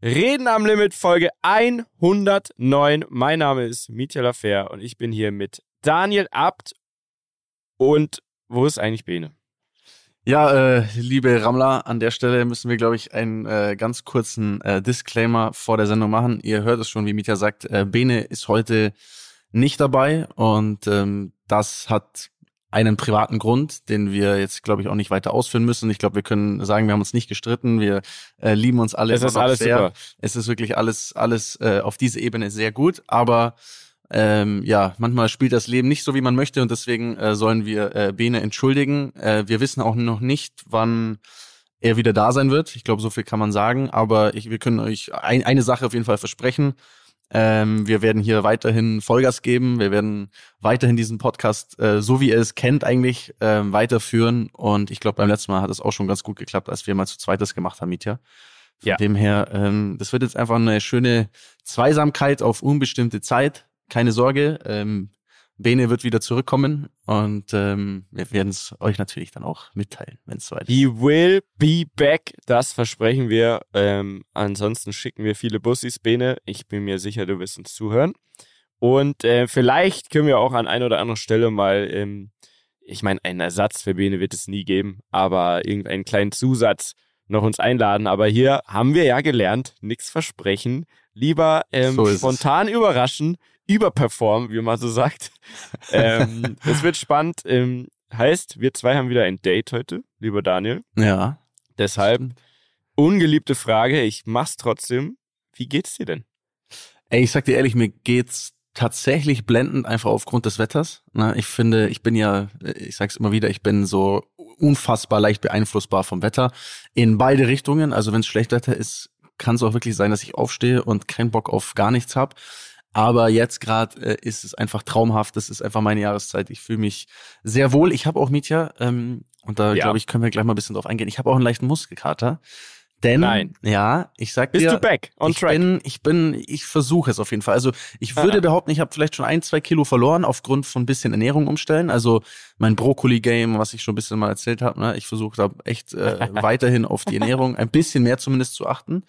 Reden am Limit Folge 109. Mein Name ist Mietja Lafer und ich bin hier mit Daniel Abt. Und wo ist eigentlich Bene? Ja, äh, liebe Rammler, an der Stelle müssen wir, glaube ich, einen äh, ganz kurzen äh, Disclaimer vor der Sendung machen. Ihr hört es schon, wie Mietja sagt, äh, Bene ist heute nicht dabei und ähm, das hat einen privaten Grund, den wir jetzt, glaube ich, auch nicht weiter ausführen müssen. Ich glaube, wir können sagen, wir haben uns nicht gestritten, wir äh, lieben uns alle. Es ist alles sehr. super. Es ist wirklich alles, alles äh, auf diese Ebene sehr gut, aber ähm, ja, manchmal spielt das Leben nicht so, wie man möchte und deswegen äh, sollen wir äh, Bene entschuldigen. Äh, wir wissen auch noch nicht, wann er wieder da sein wird. Ich glaube, so viel kann man sagen, aber ich, wir können euch ein, eine Sache auf jeden Fall versprechen. Ähm, wir werden hier weiterhin Vollgas geben. Wir werden weiterhin diesen Podcast, äh, so wie ihr es kennt, eigentlich äh, weiterführen. Und ich glaube, beim letzten Mal hat es auch schon ganz gut geklappt, als wir mal zu zweites gemacht haben, Mietja. Von Ja. dem her, ähm, das wird jetzt einfach eine schöne Zweisamkeit auf unbestimmte Zeit. Keine Sorge, ähm, Bene wird wieder zurückkommen und ähm, wir werden es euch natürlich dann auch mitteilen, wenn es soweit ist. He will be back. Das versprechen wir. Ähm, ansonsten schicken wir viele Bussis, Bene. Ich bin mir sicher, du wirst uns zuhören. Und äh, vielleicht können wir auch an einer oder anderen Stelle mal, ähm, ich meine, einen Ersatz für Bene wird es nie geben, aber irgendeinen kleinen Zusatz noch uns einladen. Aber hier haben wir ja gelernt, nichts versprechen. Lieber ähm, So ist es. spontan überraschen, überperformen, wie man so sagt. ähm, es wird spannend. Ähm, heißt, wir zwei haben wieder ein Date heute, lieber Daniel. Ja. Deshalb, ungeliebte Frage, ich mach's trotzdem. Wie geht's dir denn? Ey, ich sag dir ehrlich, mir geht's tatsächlich blendend einfach aufgrund des Wetters. Na, ich finde, ich bin ja, ich sag's immer wieder, ich bin so unfassbar leicht beeinflussbar vom Wetter in beide Richtungen. Also wenn es schlecht Wetter ist, kann es auch wirklich sein, dass ich aufstehe und keinen Bock auf gar nichts hab. Aber jetzt gerade äh, ist es einfach traumhaft. Das ist einfach meine Jahreszeit. Ich fühle mich sehr wohl. Ich habe auch Mietja, ähm, und da Ja. glaube ich, können wir gleich mal ein bisschen drauf eingehen. Ich habe auch einen leichten Muskelkater. Denn, Nein. ja, ich sag Bist dir, du back? On ich track? bin, ich bin, ich versuche es auf jeden Fall. Also ich würde Ah. behaupten, ich habe vielleicht schon ein, zwei Kilo verloren aufgrund von ein bisschen Ernährung umstellen. Also mein Brokkoli-Game, was ich schon ein bisschen mal erzählt habe, ne? ich versuche da echt äh, weiterhin auf die Ernährung ein bisschen mehr zumindest zu achten.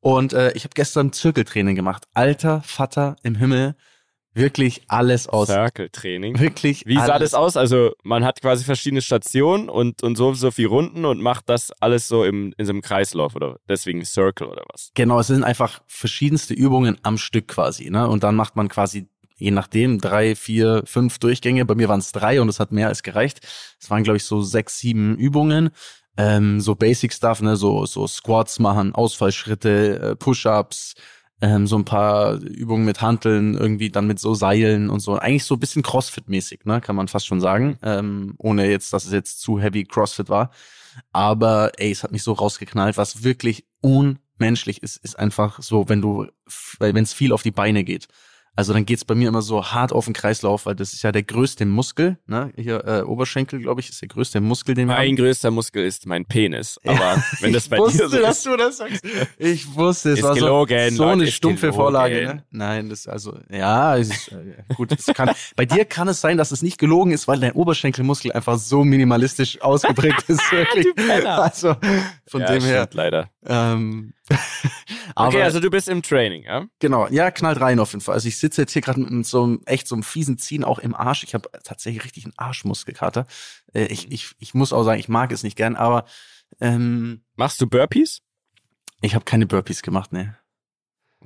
Und äh, ich habe gestern Zirkeltraining gemacht. Alter Vater im Himmel, wirklich alles aus. Circle-Training. Wirklich Wie sah alles das aus? Also, man hat quasi verschiedene Stationen und, und so, so viel Runden und macht das alles so im, in so einem Kreislauf oder deswegen Circle oder was? Genau, es sind einfach verschiedenste Übungen am Stück quasi, ne? Und dann macht man quasi je nachdem drei, vier, fünf Durchgänge. Bei mir waren es drei und es hat mehr als gereicht. Es waren glaube ich so sechs, sieben Übungen. Ähm, so Basic Stuff, ne? So so Squats machen, Ausfallschritte, äh, Push-ups, ähm, so ein paar Übungen mit Hanteln, irgendwie dann mit so Seilen und so. Eigentlich so ein bisschen Crossfit-mäßig, ne? Kann man fast schon sagen. Ähm, ohne jetzt, dass es jetzt zu heavy Crossfit war. Aber ey, es hat mich so rausgeknallt, was wirklich unmenschlich ist, ist einfach so, wenn du, wenn es viel auf die Beine geht. Also dann geht's bei mir immer so hart auf den Kreislauf, weil das ist ja der größte Muskel, ne? Hier äh, Oberschenkel, glaube ich, ist der größte Muskel, den wir Mein haben. größter Muskel ist mein Penis. Aber wenn das ich bei wusste, dir so dass ist. du das sagst. Ich wusste, es Ist war so, gelogen, so Leute, eine ist stumpfe gelogen. Vorlage. Ne? Nein, das also ja, es ist, äh, gut. Es kann, bei dir kann es sein, dass es nicht gelogen ist, weil dein Oberschenkelmuskel einfach so minimalistisch ausgeprägt ist. Wirklich. Also von ja, dem her. leider. Ähm, Okay, also du bist im Training, ja? genau, ja, knallt rein auf jeden Fall. Also ich sitze jetzt hier gerade mit so einem echt so einem fiesen Ziehen auch im Arsch. Ich habe tatsächlich richtig einen Arschmuskelkater. Äh, ich, ich, ich muss auch sagen, ich mag es nicht gern, aber ähm, Machst du Burpees? ich habe keine Burpees gemacht, ne.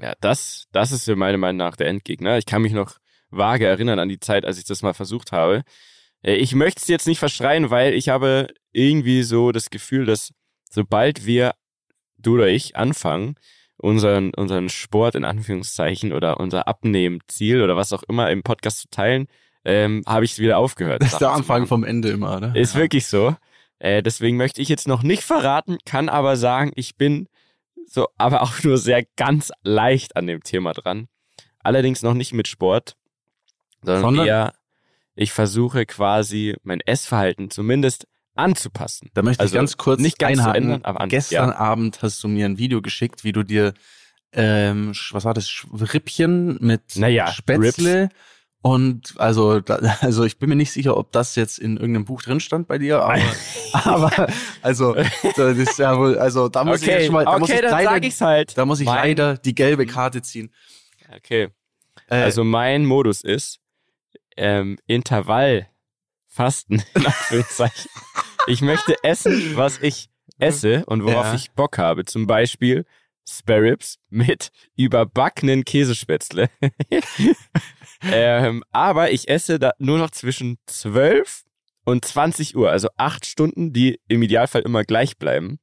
Ja, das, das ist ja meiner Meinung nach der Endgegner. Ich kann mich noch vage erinnern an die Zeit, als ich das mal versucht habe. Äh, Ich möchte es jetzt nicht verschreien, weil ich habe irgendwie so das Gefühl, dass sobald wir, du oder ich, anfangen, unseren, unseren Sport in Anführungszeichen oder unser Abnehmziel oder was auch immer im Podcast zu teilen, ähm, habe ich es wieder aufgehört. Das ist der Anfang vom Ende immer, ne? Ist wirklich so. Äh, deswegen möchte ich jetzt noch nicht verraten, kann aber sagen, ich bin so, aber auch nur sehr ganz leicht an dem Thema dran. Allerdings noch nicht mit Sport, sondern, Sondern? eher, ich versuche quasi mein Essverhalten zumindest anzupassen. Da möchte Also ich ganz kurz nicht ganz einhaken. ändern, aber an- Gestern ja. Abend hast du mir ein Video geschickt, wie du dir, ähm, was war das, Rippchen mit Naja, Spätzle Und also, da, also ich bin mir nicht sicher, ob das jetzt in irgendeinem Buch drin stand bei dir, aber, aber also das ist ja wohl, also da muss okay, ich schon mal, da okay, muss ich leider, sag ich's halt. da muss ich Mein- leider die gelbe Karte ziehen. Okay. Äh, Also mein Modus ist ähm, Intervallfasten, in Anführungszeichen. ich möchte essen, was ich esse und worauf Ja. ich Bock habe. Zum Beispiel Sparrows mit überbackenen Käsespätzle. ähm, aber ich esse da nur noch zwischen 12 und 20 Uhr, also acht Stunden, die im Idealfall immer gleich bleiben.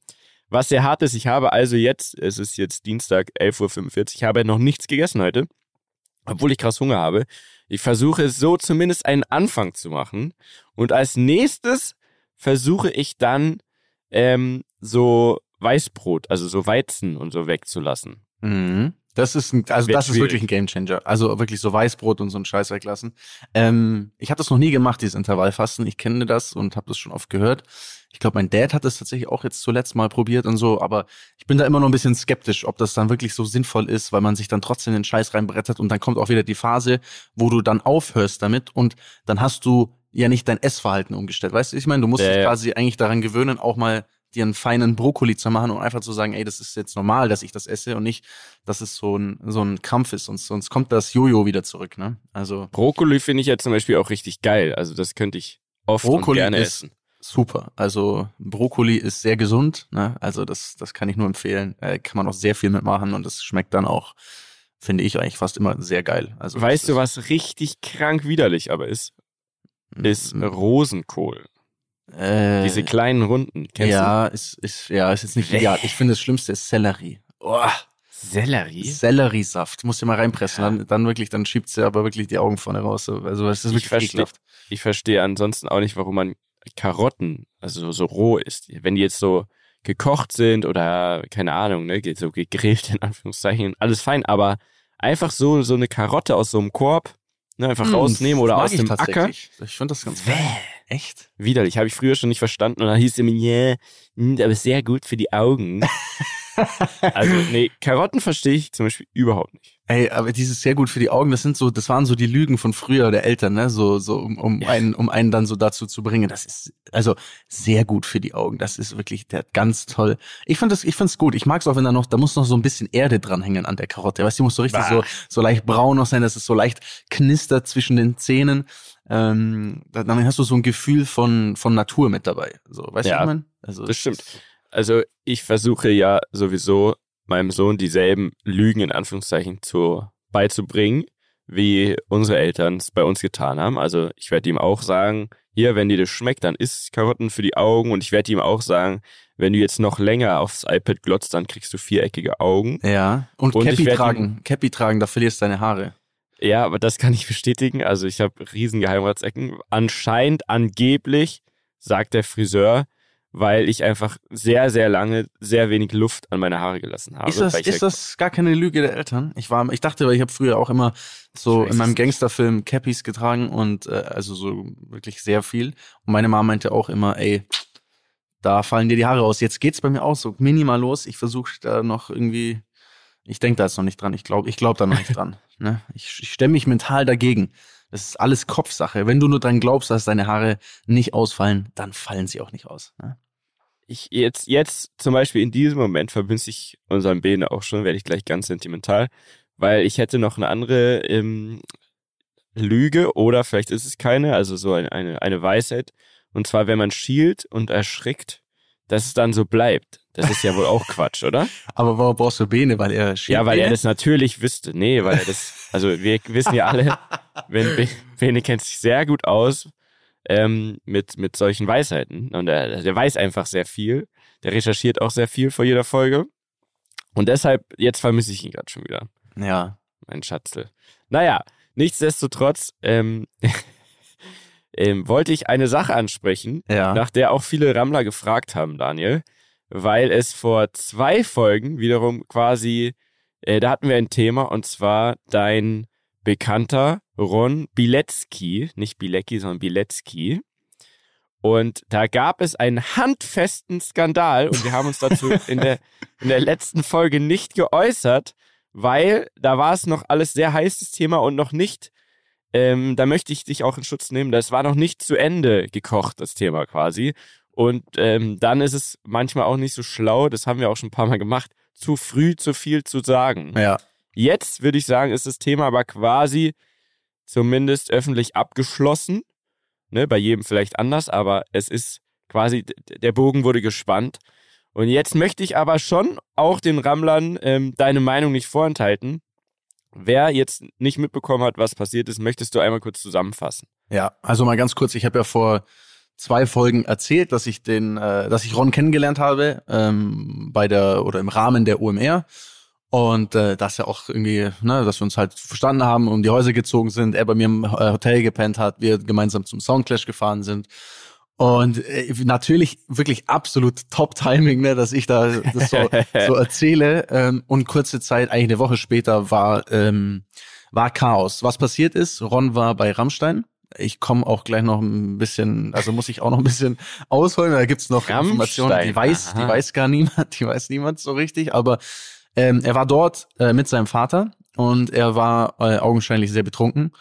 Was sehr hart ist, ich habe also jetzt, es ist jetzt Dienstag 11.45 Uhr, ich habe noch nichts gegessen heute obwohl ich krass Hunger habe. Ich versuche so zumindest einen Anfang zu machen. Und als nächstes versuche ich dann ähm, so Weißbrot, also so Weizen und so wegzulassen. Mhm. Das ist ein, also Wird das ist schwierig. wirklich ein Gamechanger. Also wirklich so Weißbrot und so einen Scheiß weglassen. Ähm, ich habe das noch nie gemacht, dieses Intervallfasten. Ich kenne das und habe das schon oft gehört. Ich glaube, mein Dad hat das tatsächlich auch jetzt zuletzt mal probiert und so, aber ich bin da immer noch ein bisschen skeptisch, ob das dann wirklich so sinnvoll ist, weil man sich dann trotzdem den Scheiß reinbrettert und dann kommt auch wieder die Phase, wo du dann aufhörst damit und dann hast du ja nicht dein Essverhalten umgestellt. Weißt du, ich meine, du musst Ja, dich ja. quasi eigentlich daran gewöhnen, auch mal dir einen feinen Brokkoli zu machen und einfach zu sagen, ey, das ist jetzt normal, dass ich das esse und nicht, dass es so ein, so ein Kampf ist, sonst, sonst kommt das Jojo wieder zurück, ne? Also Brokkoli finde ich ja zum Beispiel auch richtig geil. Also das könnte ich oft und Brokkoli gerne ist essen. super. Also Brokkoli ist sehr gesund, ne? Also das, das kann ich nur empfehlen. Äh, kann man auch sehr viel mitmachen und das schmeckt dann auch, finde ich eigentlich fast immer sehr geil. Also Weißt du, was richtig krank widerlich aber ist? ist, Ist Rosenkohl. Äh, Diese kleinen Runden. Kennst ja, ist, ist, ja, ist jetzt nicht ideal. Ich finde, das Schlimmste ist Sellerie. Oh, du? Sellerie? Selleriesaft. Musst du mal reinpressen. Ja. Dann, dann wirklich, dann schiebt sie aber wirklich die Augen vorne raus. So. Also, es ist Ich wirklich verstehe. ich verstehe ansonsten auch nicht, warum man Karotten, also so roh isst. Wenn die jetzt so gekocht sind oder keine Ahnung, ne, so gegrillt in Anführungszeichen, alles fein, aber einfach so so eine Karotte aus so einem Korb, ne, einfach Hm, rausnehmen oder aus ich dem Acker. Ich finde das ganz Bäh. Echt? Widerlich, habe ich früher schon nicht verstanden und dann hieß es immer, yeah, mm, aber sehr gut für die Augen. also nee, Karotten verstehe ich zum Beispiel überhaupt nicht. Ey, aber dieses sehr gut für die Augen, das sind so, das waren so die Lügen von früher der Eltern, ne? So, so um, um Ja. einen, um einen dann so dazu zu bringen. Das ist also sehr gut für die Augen. Das ist wirklich der ganz toll. Ich finde das, ich gut. Ich mag's auch, wenn da noch, da muss noch so ein bisschen Erde dranhängen an der Karotte. Weißt du, die muss so richtig Bah. so, so leicht braun noch sein, dass es so leicht knistert zwischen den Zähnen. Ähm, da- dann hast du so ein Gefühl von, von Natur mit dabei. So, weißt du, Ja, was ich mein? Also, das stimmt. Also ich versuche ja sowieso meinem Sohn dieselben Lügen in Anführungszeichen zu beizubringen, wie unsere Eltern es bei uns getan haben. Also ich werde ihm auch sagen, hier, wenn dir das schmeckt, dann isst Karotten für die Augen und ich werde ihm auch sagen, wenn du jetzt noch länger aufs iPad glotzt, dann kriegst du viereckige Augen. Ja. Und, Und Cappy tragen, Cappy tragen, da verlierst du deine Haare. Ja, aber das kann ich bestätigen. Also ich habe riesen Geheimratsecken. Anscheinend, angeblich, sagt der Friseur, weil ich einfach sehr, sehr lange sehr wenig Luft an meine Haare gelassen habe. Ist das, ist das gar keine Lüge der Eltern? Ich war, ich dachte, weil ich habe früher auch immer so in meinem. Gangsterfilm Cappies getragen und äh, also so wirklich sehr viel. Und meine Mama meinte auch immer, ey, da fallen dir die Haare aus. Jetzt geht's bei mir auch so minimal los. Ich versuche da noch irgendwie, ich denke da jetzt noch nicht dran. Ich glaube, ich glaube da noch nicht dran. Ne? Ich, ich stemme mich mental dagegen. Das ist alles Kopfsache. Wenn du nur dran glaubst, dass deine Haare nicht ausfallen, dann fallen sie auch nicht aus. Ne? ich jetzt, jetzt zum Beispiel in diesem Moment verbinde ich unseren Bene auch schon, werde ich gleich ganz sentimental, weil ich hätte noch eine andere ähm, Lüge oder vielleicht ist es keine, also so eine, eine, eine Weisheit. Und zwar, wenn man schielt und erschrickt, dass es dann so bleibt. Das ist ja wohl auch Quatsch, oder? Aber warum brauchst du Bene? Weil er Ja, weil er Bene? das natürlich wüsste. Nee, weil er das, also wir wissen ja alle, wenn Be- Bene kennt sich sehr gut aus ähm, mit, mit solchen Weisheiten. Und er, der weiß einfach sehr viel. Der recherchiert auch sehr viel vor jeder Folge. Und deshalb, jetzt vermisse ich ihn gerade schon wieder, Ja. mein Schatzel. Naja, nichtsdestotrotz ähm, ähm, wollte ich eine Sache ansprechen, Ja. nach der auch viele Rammler gefragt haben, Daniel, weil es vor zwei Folgen wiederum quasi, äh, da hatten wir ein Thema und zwar dein bekannter Ron Bilecki, nicht Bilecki, sondern Bilecki. Und da gab es einen handfesten Skandal und wir haben uns dazu in der, in der letzten Folge nicht geäußert, weil da war es noch alles sehr heißes Thema und noch nicht ähm, da möchte ich dich auch in Schutz nehmen. Das war noch nicht zu Ende gekocht, das Thema quasi. Und ähm, dann ist es manchmal auch nicht so schlau, das haben wir auch schon ein paar Mal gemacht, zu früh zu viel zu sagen. Ja. Jetzt würde ich sagen, ist das Thema aber quasi zumindest öffentlich abgeschlossen. Ne, bei jedem vielleicht anders, aber es ist quasi, der Bogen wurde gespannt. Und jetzt möchte ich aber schon auch den Rammlern ähm, deine Meinung nicht vorenthalten. Wer jetzt nicht mitbekommen hat, was passiert ist, möchtest du einmal kurz zusammenfassen? Ja, also mal ganz kurz, ich habe ja vor zwei Folgen erzählt, dass ich den, äh, dass ich Ron kennengelernt habe ähm, bei der oder im Rahmen der OMR und äh, dass er auch irgendwie, ne, dass wir uns halt verstanden haben, um die Häuser gezogen sind, er bei mir im äh, Hotel gepennt hat, wir gemeinsam zum Soundclash gefahren sind und äh, natürlich wirklich absolut Top-Timing, ne, dass ich da das so, so erzähle. Ähm, und kurze Zeit, eigentlich eine Woche später, war, ähm, war Chaos. Was passiert ist, Ron war bei Rammstein. Ich komme auch gleich noch ein bisschen, also muss ich auch noch ein bisschen ausholen. Da gibt's noch Rammstein, Informationen, die weiß, aha. die weiß gar niemand, die weiß niemand so richtig. Aber ähm, er war dort äh, mit seinem Vater und er war äh, augenscheinlich sehr betrunken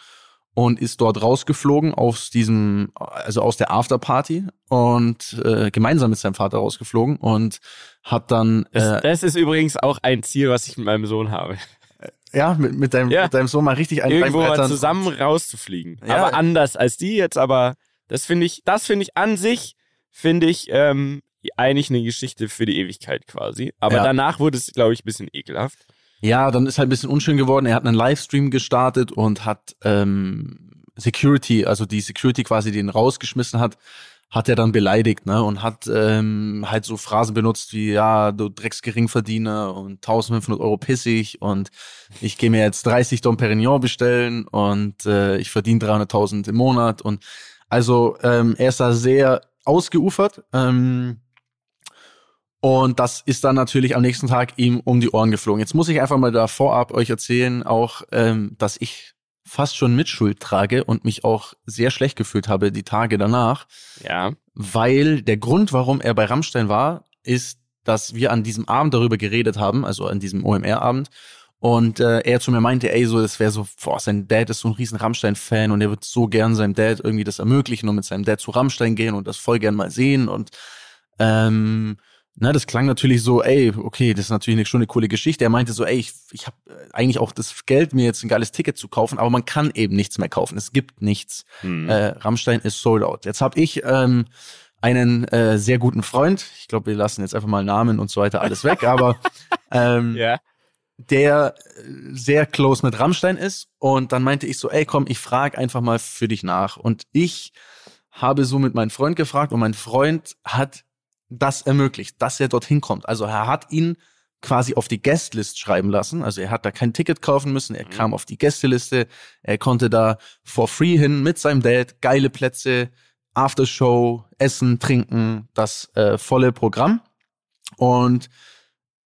und ist dort rausgeflogen aus diesem, also aus der Afterparty und äh, gemeinsam mit seinem Vater rausgeflogen und hat dann Das, äh, das ist übrigens auch ein Ziel, was ich mit meinem Sohn habe. ja mit, mit, deinem, Ja. mit deinem Sohn mal richtig ein Irgendwo mal zusammen rauszufliegen. Ja. Aber anders als die jetzt, aber das finde ich, das finde ich an sich, finde ich, ähm, eigentlich eine Geschichte für die Ewigkeit quasi. Aber Ja. danach wurde es, glaube ich, ein bisschen ekelhaft. Ja, dann ist halt ein bisschen unschön geworden. Er hat einen Livestream gestartet und hat ähm, Security, also die Security quasi, die ihn rausgeschmissen hat, hat er dann beleidigt, ne? Und hat ähm, halt so Phrasen benutzt wie, ja, du Drecksgeringverdiener und 1500 Euro pissig und ich gehe mir jetzt 30 Dom Perignon bestellen und äh, ich verdiene 300.000 im Monat und also ähm, er ist da sehr ausgeufert. Ähm, und das ist dann natürlich am nächsten Tag ihm um die Ohren geflogen. Jetzt muss ich einfach mal da vorab euch erzählen, auch, ähm, dass ich fast schon Mitschuld trage und mich auch sehr schlecht gefühlt habe die Tage danach, Ja. weil der Grund, warum er bei Rammstein war, ist, dass wir an diesem Abend darüber geredet haben, also an diesem OMR-Abend, und äh, er zu mir meinte, ey, so, das wäre so, boah, sein Dad ist so ein riesen Rammstein-Fan und er wird so gern seinem Dad irgendwie das ermöglichen und mit seinem Dad zu Rammstein gehen und das voll gern mal sehen und ähm, na, das klang natürlich so, ey, okay, das ist natürlich eine, schon eine coole Geschichte. Er meinte so, ey, ich, ich habe eigentlich auch das Geld, mir jetzt ein geiles Ticket zu kaufen, aber man kann eben nichts mehr kaufen. Es gibt nichts. Hm. Äh, Rammstein ist sold out. Jetzt habe ich ähm, einen äh, sehr guten Freund. Ich glaube, wir lassen jetzt einfach mal Namen und so weiter alles weg, aber ähm, ja. der äh, sehr close mit Rammstein ist. Und dann meinte ich so, ey, komm, ich frage einfach mal für dich nach. Und ich habe so mit meinem Freund gefragt und mein Freund hat das ermöglicht, dass er dorthin kommt. Also er hat ihn quasi auf die Guestlist schreiben lassen. Also er hat da kein Ticket kaufen müssen. Er Mhm. kam auf die Gästeliste. Er konnte da for free hin mit seinem Dad. Geile Plätze, Aftershow, Essen, Trinken, das äh, volle Programm. Und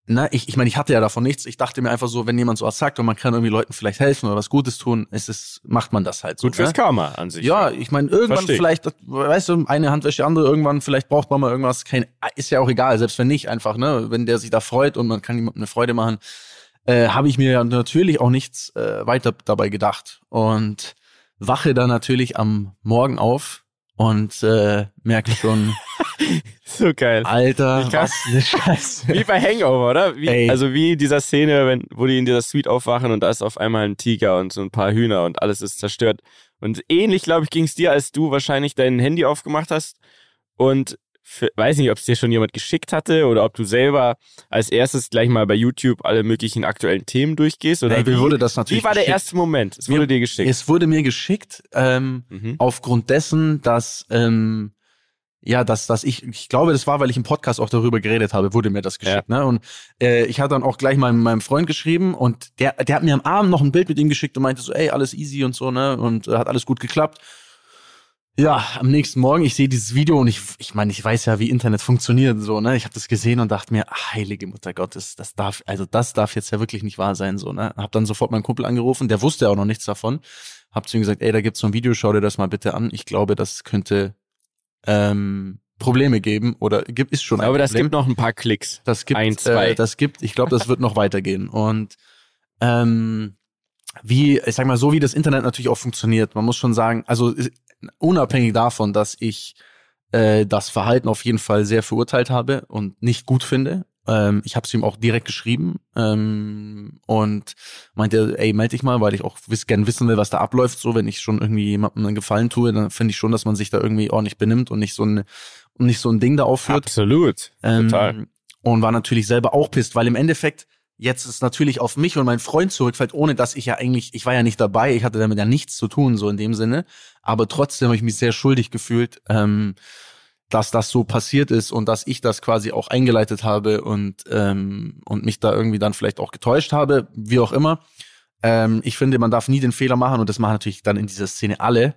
na, ich, ich meine, ich hatte ja davon nichts. Ich dachte mir einfach so, wenn jemand sowas sagt und man kann irgendwie Leuten vielleicht helfen oder was Gutes tun, ist es, macht man das halt so. Gut fürs ne? Karma an sich. Ja, ich meine, irgendwann Versteh. vielleicht, weißt du, eine Hand wäscht die andere, irgendwann vielleicht braucht man mal irgendwas, kein, ist ja auch egal, selbst wenn nicht einfach, ne, wenn der sich da freut und man kann jemandem eine Freude machen, äh, habe ich mir ja natürlich auch nichts äh, weiter dabei gedacht und wache dann natürlich am Morgen auf und äh, merke schon, So geil. Alter, was eine Scheiße. Wie bei Hangover, oder? Wie, Ey. also wie in dieser Szene, wenn, wo die in dieser Suite aufwachen und da ist auf einmal ein Tiger und so ein paar Hühner und alles ist zerstört. Und ähnlich, glaube ich, ging es dir, als du wahrscheinlich dein Handy aufgemacht hast und für, weiß nicht, ob es dir schon jemand geschickt hatte oder ob du selber als erstes gleich mal bei YouTube alle möglichen aktuellen Themen durchgehst. Oder Ey, wie, wurde das natürlich wie war der geschickt. erste Moment? Es wurde Mir- dir geschickt. Es wurde mir geschickt, ähm, Mhm. aufgrund dessen, dass ähm, ja, dass, dass ich, ich glaube, das war, weil ich im Podcast auch darüber geredet habe, wurde mir das geschickt. Ne? Und äh, ich hatte dann auch gleich meinem, meinem Freund geschrieben und der, der hat mir am Abend noch ein Bild mit ihm geschickt und meinte so, ey, alles easy und so, ne? Und äh, hat alles gut geklappt. Ja, am nächsten Morgen, ich sehe dieses Video und ich, ich meine, ich weiß ja, wie Internet funktioniert, so, ne? Ich habe das gesehen und dachte mir, heilige Mutter Gottes, das darf, also das darf jetzt ja wirklich nicht wahr sein, so, ne? Hab dann sofort meinen Kumpel angerufen, der wusste auch noch nichts davon. Hab zu ihm gesagt, ey, da gibt's so ein Video, schau dir das mal bitte an. Ich glaube, das könnte ähm, Probleme geben oder gibt ist schon ein glaube, das Problem. gibt noch ein paar Klicks. Das gibt, Ein, zwei. Äh, das gibt, ich glaube, das wird noch weitergehen. Und ähm, wie, ich sag mal, so wie das Internet natürlich auch funktioniert, man muss schon sagen, also unabhängig davon, dass ich äh, das Verhalten auf jeden Fall sehr verurteilt habe und nicht gut finde. Ähm, ich habe es ihm auch direkt geschrieben ähm, und meinte, ey, melde dich mal, weil ich auch wiss, gern wissen will, was da abläuft. So, wenn ich schon irgendwie jemandem einen Gefallen tue, dann finde ich schon, dass man sich da irgendwie ordentlich benimmt und nicht so ein und nicht so ein Ding da aufführt. Absolut. Ähm, Total. Und war natürlich selber auch pisst, weil im Endeffekt jetzt ist natürlich auf mich und meinen Freund zurückfällt, ohne dass ich ja eigentlich, ich war ja nicht dabei, ich hatte damit ja nichts zu tun, so in dem Sinne. Aber trotzdem habe ich mich sehr schuldig gefühlt, ähm, dass das so passiert ist und dass ich das quasi auch eingeleitet habe und, ähm, und mich da irgendwie dann vielleicht auch getäuscht habe, wie auch immer. Ähm, ich finde, man darf nie den Fehler machen und das machen natürlich dann in dieser Szene alle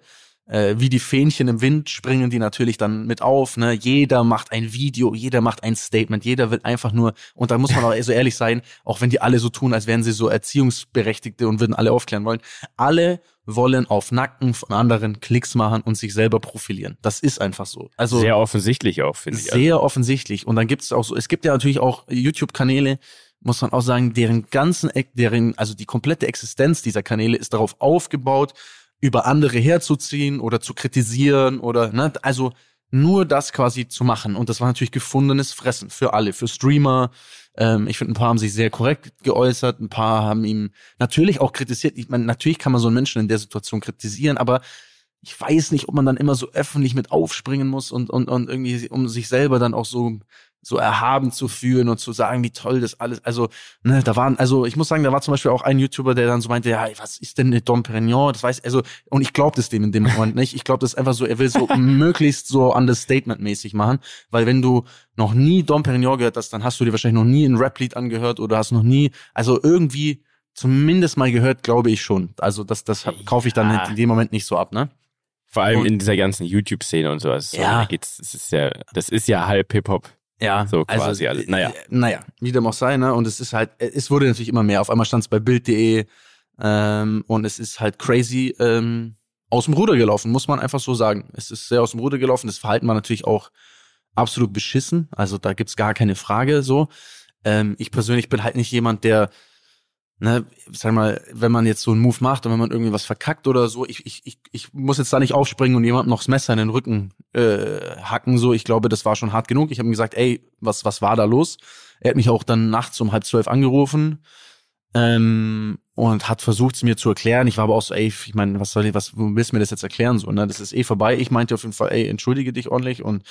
äh, wie die Fähnchen im Wind springen die natürlich dann mit auf. Ne? Jeder macht ein Video, jeder macht ein Statement, jeder will einfach nur, und da muss man auch so ehrlich sein, auch wenn die alle so tun, als wären sie so Erziehungsberechtigte und würden alle aufklären wollen. Alle wollen auf Nacken von anderen Klicks machen und sich selber profilieren. Das ist einfach so. Also sehr offensichtlich auch, finde ich. Sehr also. offensichtlich. Und dann gibt es auch so, es gibt ja natürlich auch YouTube-Kanäle, muss man auch sagen, deren ganzen, deren, also die komplette Existenz dieser Kanäle ist darauf aufgebaut, über andere herzuziehen oder zu kritisieren oder, ne, also nur das quasi zu machen. Und das war natürlich gefundenes Fressen für alle, für Streamer. Ähm, ich finde, ein paar haben sich sehr korrekt geäußert, ein paar haben ihm natürlich auch kritisiert. Ich meine, natürlich kann man so einen Menschen in der Situation kritisieren, aber ich weiß nicht, ob man dann immer so öffentlich mit aufspringen muss und, und, und irgendwie, um sich selber dann auch so so erhaben zu fühlen und zu sagen, wie toll das alles, also, ne, da waren, also ich muss sagen, da war zum Beispiel auch ein YouTuber, der dann so meinte, ja, was ist denn eine Dom Perignon? Das weiß, also, und ich glaube das dem in dem Moment nicht. Ich glaube das ist einfach so, er will so möglichst so understatement-mäßig machen, weil wenn du noch nie Dom Perignon gehört hast, dann hast du dir wahrscheinlich noch nie ein Rap-Lied angehört oder hast noch nie, also irgendwie zumindest mal gehört, glaube ich schon. Also das, das kaufe ich dann ja. in dem Moment nicht so ab, ne? Vor allem und, in dieser ganzen YouTube-Szene und so. Also ja. So, das ist ja, das ist ja halb Hip-Hop. Ja, so also, quasi also, alles. Naja. Äh, naja, wie dem auch sei, ne? Und es ist halt, es wurde natürlich immer mehr. Auf einmal stand es bei Bild.de ähm, und es ist halt crazy ähm, aus dem Ruder gelaufen, muss man einfach so sagen. Es ist sehr aus dem Ruder gelaufen. Das Verhalten war natürlich auch absolut beschissen. Also da gibt's gar keine Frage so. Ähm, ich persönlich bin halt nicht jemand, der ne, sag mal, wenn man jetzt so einen Move macht und wenn man irgendwie was verkackt oder so, ich, ich, ich, ich muss jetzt da nicht aufspringen und jemandem noch das Messer in den Rücken äh, hacken. So, ich glaube, das war schon hart genug. Ich habe ihm gesagt, ey, was, was war da los? Er hat mich auch dann nachts um halb zwölf angerufen ähm, und hat versucht, es mir zu erklären. Ich war aber auch so, ey, ich meine, was soll ich, was willst du mir das jetzt erklären? So, ne? Das ist eh vorbei. Ich meinte auf jeden Fall, ey, entschuldige dich ordentlich und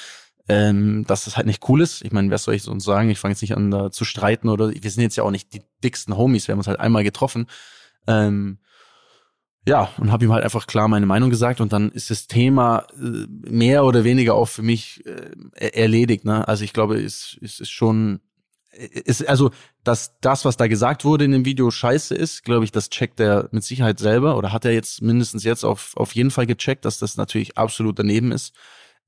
ähm, dass das halt nicht cool ist. Ich meine, wer soll ich so sagen? Ich fange jetzt nicht an, da zu streiten oder wir sind jetzt ja auch nicht die dicksten Homies, wir haben uns halt einmal getroffen. Ähm, ja, und habe ihm halt einfach klar meine Meinung gesagt und dann ist das Thema äh, mehr oder weniger auch für mich äh, erledigt. Ne? Also ich glaube, es, es ist schon, ist, also dass das, was da gesagt wurde in dem Video, scheiße ist, glaube ich, das checkt er mit Sicherheit selber oder hat er jetzt mindestens jetzt auf, auf jeden Fall gecheckt, dass das natürlich absolut daneben ist.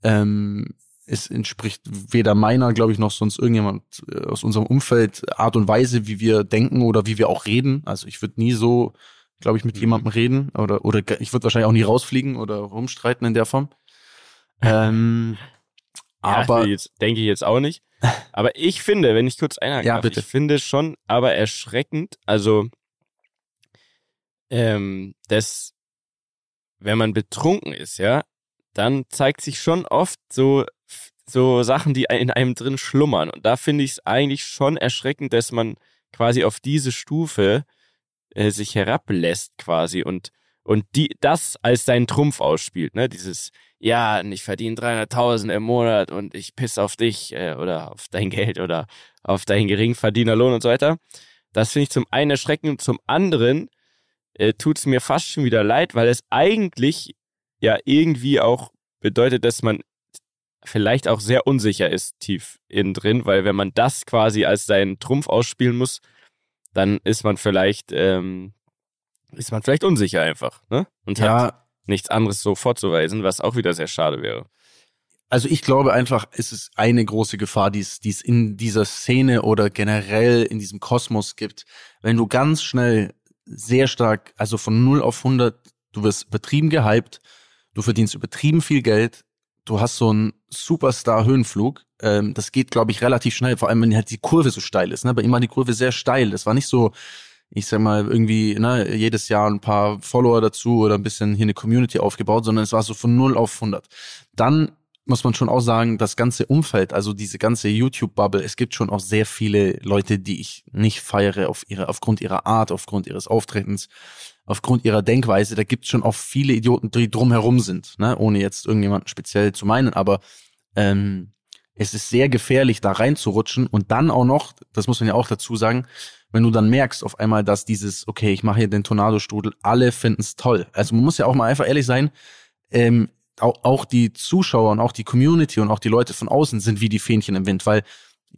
Ähm, es entspricht weder meiner, glaube ich, noch sonst irgendjemand äh, aus unserem Umfeld Art und Weise, wie wir denken oder wie wir auch reden. Also ich würde nie so, glaube ich, mit mhm. jemandem reden oder oder ich würde wahrscheinlich auch nie rausfliegen oder rumstreiten in der Form. Ähm, ja, aber denke ich jetzt auch nicht. Aber ich finde, wenn ich kurz einhaken ja, darf, bitte. ich finde schon, aber erschreckend, also ähm, dass wenn man betrunken ist, ja, dann zeigt sich schon oft so so Sachen, die in einem drin schlummern. Und da finde ich es eigentlich schon erschreckend, dass man quasi auf diese Stufe äh, sich herablässt quasi und und die das als seinen Trumpf ausspielt, ne? Dieses ja, ich verdiene 300.000 im Monat und ich piss auf dich äh, oder auf dein Geld oder auf deinen Geringverdienerlohn und so weiter. Das finde ich zum einen erschreckend und zum anderen äh, tut es mir fast schon wieder leid, weil es eigentlich ja irgendwie auch bedeutet, dass man vielleicht auch sehr unsicher ist tief innen drin, weil wenn man das quasi als seinen Trumpf ausspielen muss, dann ist man vielleicht ähm, ist man vielleicht unsicher einfach, ne? Und ja. hat nichts anderes so vorzuweisen, was auch wieder sehr schade wäre. Also ich glaube einfach, es ist eine große Gefahr, die es, die es in dieser Szene oder generell in diesem Kosmos gibt. Wenn du ganz schnell sehr stark, also von 0 auf 100, du wirst übertrieben gehypt, du verdienst übertrieben viel Geld, du hast so einen Superstar-Höhenflug. Ähm, das geht, glaube ich, relativ schnell, vor allem wenn halt die Kurve so steil ist. Ne? Bei ihm war die Kurve sehr steil. Das war nicht so, ich sag mal, irgendwie ne, jedes Jahr ein paar Follower dazu oder ein bisschen hier eine Community aufgebaut, sondern es war so von 0 auf 100. Dann muss man schon auch sagen, das ganze Umfeld, also diese ganze YouTube-Bubble, es gibt schon auch sehr viele Leute, die ich nicht feiere auf ihre, aufgrund ihrer Art, aufgrund ihres Auftretens, aufgrund ihrer Denkweise. Da gibt es schon auch viele Idioten, die drumherum sind, ne? ohne jetzt irgendjemanden speziell zu meinen, aber ähm, es ist sehr gefährlich, da reinzurutschen und dann auch noch, das muss man ja auch dazu sagen, wenn du dann merkst auf einmal, dass dieses, okay, ich mache hier den Tornado-Strudel, alle finden es toll. Also man muss ja auch mal einfach ehrlich sein, ähm, auch, auch die Zuschauer und auch die Community und auch die Leute von außen sind wie die Fähnchen im Wind, weil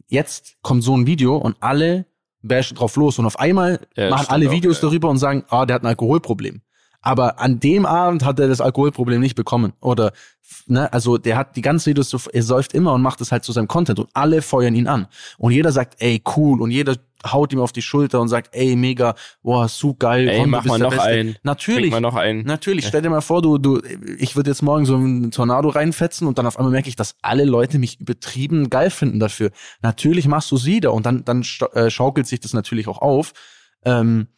jetzt kommt so ein Video und alle bashen drauf los und auf einmal ja, machen alle Videos auch, ja. darüber und sagen, ah, der hat ein Alkoholproblem. Aber an dem Abend hat er das Alkoholproblem nicht bekommen. Oder, ne, also der hat die ganze Videos, so, er säuft immer und macht es halt zu seinem Content und alle feuern ihn an. Und jeder sagt, ey, cool. Und jeder haut ihm auf die Schulter und sagt, ey, mega, boah, so geil. Ey, komm, mach mal noch Beste. einen. Natürlich. Mal noch einen. Natürlich. Stell dir mal vor, du, du, ich würde jetzt morgen so einen Tornado reinfetzen und dann auf einmal merke ich, dass alle Leute mich übertrieben geil finden dafür. Natürlich machst du es wieder und dann, dann äh, schaukelt sich das natürlich auch auf. Ähm,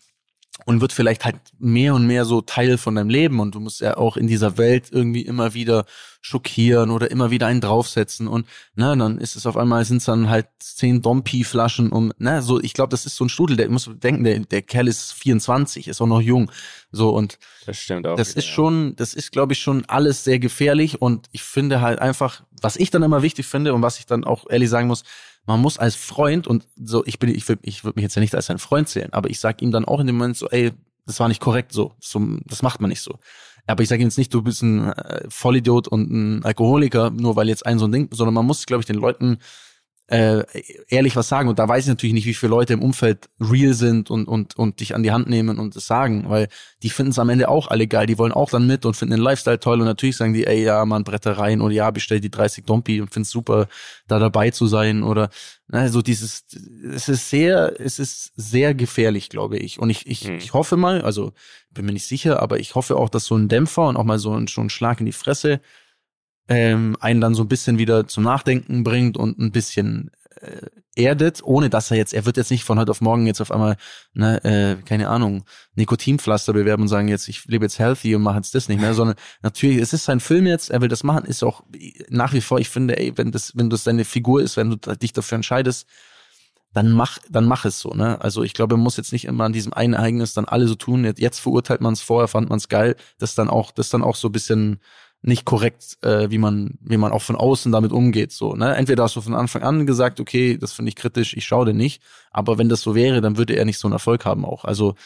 und wird vielleicht halt mehr und mehr so Teil von deinem Leben und du musst ja auch in dieser Welt irgendwie immer wieder schockieren oder immer wieder einen draufsetzen und ne, dann ist es auf einmal sind es dann halt zehn Dompi-Flaschen um, ne, so ich glaube, das ist so ein Strudel, der muss denken, der, der Kerl ist 24, ist auch noch jung, so und das stimmt auch. Das wieder, ist schon, das ist glaube ich schon alles sehr gefährlich und ich finde halt einfach, was ich dann immer wichtig finde und was ich dann auch ehrlich sagen muss, man muss als Freund und so, ich bin, ich würde ich würd mich jetzt ja nicht als ein Freund zählen, aber ich sag ihm dann auch in dem Moment so, ey, das war nicht korrekt so, so das macht man nicht so. Aber ich sage ihm jetzt nicht, du bist ein äh, Vollidiot und ein Alkoholiker, nur weil jetzt ein so ein Ding, sondern man muss, glaube ich, den Leuten äh, ehrlich was sagen. Und da weiß ich natürlich nicht, wie viele Leute im Umfeld real sind und, und, und dich an die Hand nehmen und es sagen, weil die finden es am Ende auch alle geil. Die wollen auch dann mit und finden den Lifestyle toll und natürlich sagen die, ey, ja, man, Brettereien oder ja, bestell die 30 Dompi und find's super, da dabei zu sein oder, ne, so dieses, es ist sehr, es ist sehr gefährlich, glaube ich. Und ich, ich, mhm. ich hoffe mal, also bin mir nicht sicher, aber ich hoffe auch, dass so ein Dämpfer und auch mal so ein, so ein Schlag in die Fresse ähm, einen dann so ein bisschen wieder zum Nachdenken bringt und ein bisschen äh, erdet, ohne dass er jetzt, er wird jetzt nicht von heute auf morgen jetzt auf einmal, ne, äh, keine Ahnung, Nikotinpflaster bewerben und sagen jetzt, ich lebe jetzt healthy und mache jetzt das nicht mehr, sondern natürlich, es ist sein Film jetzt, er will das machen, ist auch nach wie vor, ich finde, ey, wenn das, wenn das deine Figur ist, wenn du dich dafür entscheidest, dann mach, dann mach es so, ne? Also ich glaube, man muss jetzt nicht immer an diesem einen Ereignis dann alle so tun. Jetzt verurteilt man es, vorher fand man es geil, das dann auch, das dann auch so ein bisschen nicht korrekt, äh, wie man, wie man auch von außen damit umgeht. So, ne? Entweder hast du von Anfang an gesagt, okay, das finde ich kritisch, ich schaue den nicht. Aber wenn das so wäre, dann würde er nicht so einen Erfolg haben auch. Also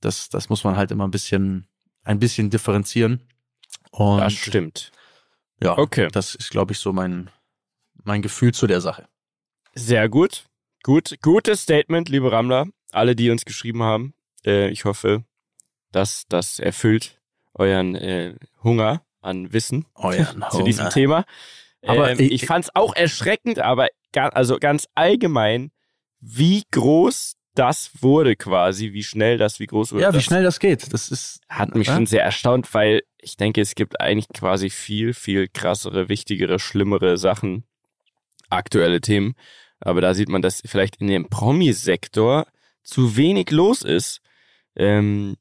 das, das muss man halt immer ein bisschen, ein bisschen differenzieren. Und das stimmt. Ja, okay. Das ist, glaube ich, so mein, mein Gefühl zu der Sache. Sehr gut. Gut, gutes Statement, liebe Rammler. Alle, die uns geschrieben haben. Äh, ich hoffe, dass das erfüllt euren äh, Hunger an Wissen zu diesem Thema. Aber ähm, ich, ich fand es auch erschreckend, aber ga, also ganz allgemein, wie groß das wurde quasi, wie schnell das, wie groß wurde Ja, das. wie schnell das geht. Das ist hat mich ja? schon sehr erstaunt, weil ich denke, es gibt eigentlich quasi viel, viel krassere, wichtigere, schlimmere Sachen, aktuelle Themen. Aber da sieht man, dass vielleicht in dem Promi-Sektor zu wenig los ist. Ähm,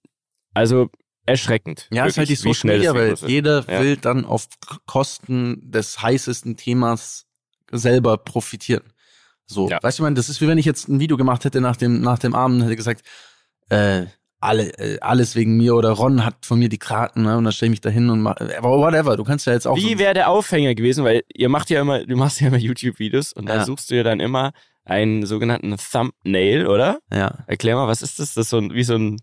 also erschreckend. Ja, es ist halt die Social Media Welt. Jeder ja. will dann auf Kosten des heißesten Themas selber profitieren. So, ja. weißt du, man, das ist wie wenn ich jetzt ein Video gemacht hätte nach dem nach dem Abend hätte gesagt, äh, alle, äh, alles wegen mir oder Ron hat von mir die Karten, ne? Und dann stelle ich mich da hin und mach, äh, whatever, du kannst ja jetzt auch. Wie so wäre der Aufhänger gewesen, weil ihr macht ja immer, du machst ja immer YouTube-Videos und da suchst du ja dann immer einen sogenannten Thumbnail, oder? Ja. Erklär mal, was ist das? Das ist so ein, wie so ein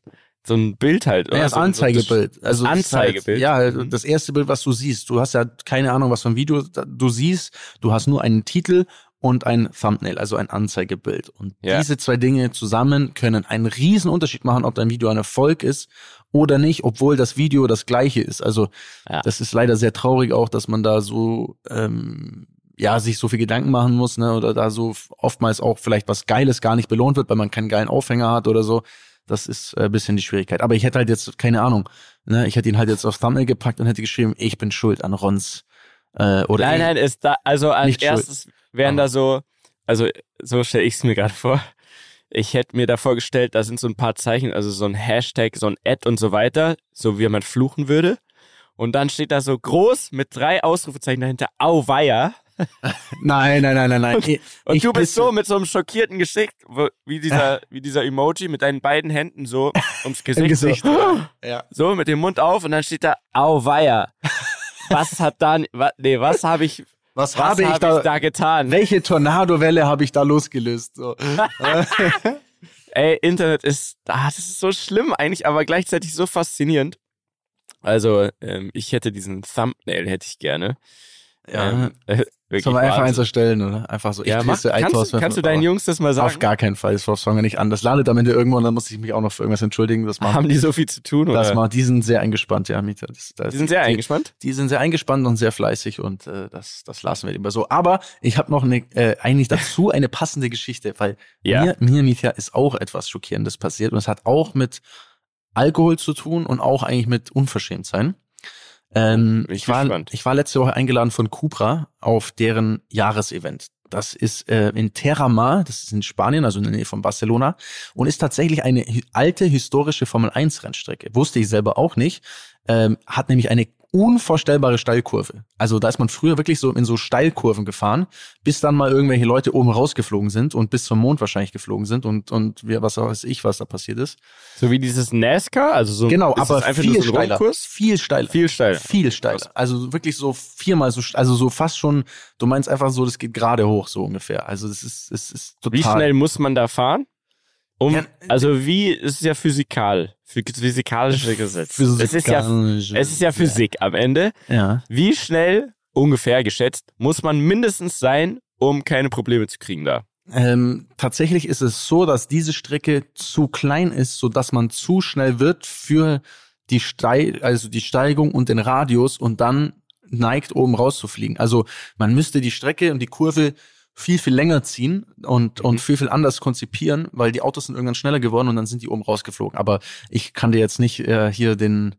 so ein Bild halt. Oder? Ja, das Anzeigebild. Also Anzeigebild. Halt, ja, das erste Bild, was du siehst. Du hast ja keine Ahnung, was für ein Video du siehst. Du hast nur einen Titel und ein Thumbnail, also ein Anzeigebild. Und ja. diese zwei Dinge zusammen können einen riesen Unterschied machen, ob dein Video ein Erfolg ist oder nicht, obwohl das Video das gleiche ist. Also ja. das ist leider sehr traurig auch, dass man da so ähm, ja sich so viel Gedanken machen muss, ne, oder da so oftmals auch vielleicht was Geiles gar nicht belohnt wird, weil man keinen geilen Aufhänger hat oder so. Das ist ein bisschen die Schwierigkeit. Aber ich hätte halt jetzt, keine Ahnung, ne, ich hätte ihn halt jetzt auf Thumbnail gepackt und hätte geschrieben, ich bin schuld an Rons. Äh, oder nein, nein, ist da, also als erstes schuld. wären da so, also so stelle ich es mir gerade vor, ich hätte mir da vorgestellt, da sind so ein paar Zeichen, also so ein Hashtag, so ein Ad und so weiter, so wie man fluchen würde. Und dann steht da so groß mit drei Ausrufezeichen dahinter, Auweia. Nein, nein, nein, nein, nein. Und, Ich- und du bist so mit so einem schockierten Gesicht, wo- wie dieser, wie dieser Emoji mit deinen beiden Händen so ums Gesicht. Gesicht. So, Ja. so mit dem Mund auf und dann steht da Auweia. Was hat da, nee, was habe ich, Was, was habe ich hab da, ich da getan? welche Tornadowelle habe ich da losgelöst? So. Ey, Internet ist, ah, das ist so schlimm eigentlich, aber gleichzeitig so faszinierend. Also, ähm, ich hätte diesen Thumbnail, hätte ich gerne. Ja. Ähm, äh, wirklich Sollen wir einfach eins erstellen, oder? Einfach so, ich ja, mach, kannst, du- kannst du deinen Jungs das mal sagen? Auf gar keinen Fall, das wir nicht an. Das landet am Ende irgendwo und dann muss ich mich auch noch für irgendwas entschuldigen. Das Haben die so viel zu tun? das Oder? machen. Die sind sehr eingespannt, ja, Mieter. Das, das, Die sind sehr eingespannt. Die sind sehr eingespannt und sehr fleißig und äh, das, das lassen wir lieber so. Aber ich habe noch eine, äh, eigentlich dazu eine passende Geschichte, weil Ja. mir, mir, Mietja, ist auch etwas Schockierendes passiert und es hat auch mit Alkohol zu tun und auch eigentlich mit Unverschämtsein. Ähm, ich war, gespannt. ich war letzte Woche eingeladen von Cupra auf deren Jahresevent. Das ist äh, in Terramar, das ist in Spanien, also in der Nähe von Barcelona und ist tatsächlich eine alte historische Formel 1 Rennstrecke. Wusste ich selber auch nicht. Ähm, hat nämlich eine unvorstellbare Steilkurve. Also da ist man früher wirklich so in so Steilkurven gefahren, bis dann mal irgendwelche Leute oben rausgeflogen sind und bis zum Mond wahrscheinlich geflogen sind und und wir, was weiß ich, was da passiert ist. So wie dieses NASCAR, also so Genau, aber viel so steiler. Viel steiler. Viel steiler. Viel steiler. Also wirklich so viermal so, also so fast schon, du meinst einfach so, das geht gerade hoch, so ungefähr. Also das ist, es ist total. Wie schnell muss man da fahren? Um, Ja, also wie, es ist ja physikal, phys- physikalische Gesetz. Es ist ja, Physikalische- es ist ja Physik am Ende. Ja. Wie schnell, ungefähr geschätzt, muss man mindestens sein, um keine Probleme zu kriegen da? Ähm, tatsächlich ist es so, dass diese Strecke zu klein ist, so dass man zu schnell wird für die Steil, also die Steigung und den Radius und dann neigt oben rauszufliegen. Also man müsste die Strecke und die Kurve viel, viel länger ziehen und, Mhm. und viel, viel anders konzipieren, weil die Autos sind irgendwann schneller geworden und dann sind die oben rausgeflogen. Aber ich kann dir jetzt nicht äh, hier den,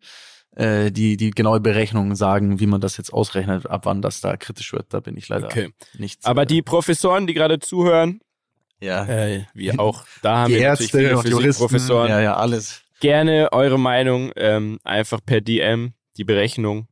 äh, die, die genaue Berechnung sagen, wie man das jetzt ausrechnet, ab wann das da kritisch wird. Da bin ich leider Okay. nicht. Aber die Professoren, die gerade zuhören, ja. äh, wie auch, da haben die wir natürlich Ärzte viele und Juristen, Physikprofessoren. ja, ja, alles. Gerne eure Meinung ähm, einfach per DM, die Berechnung,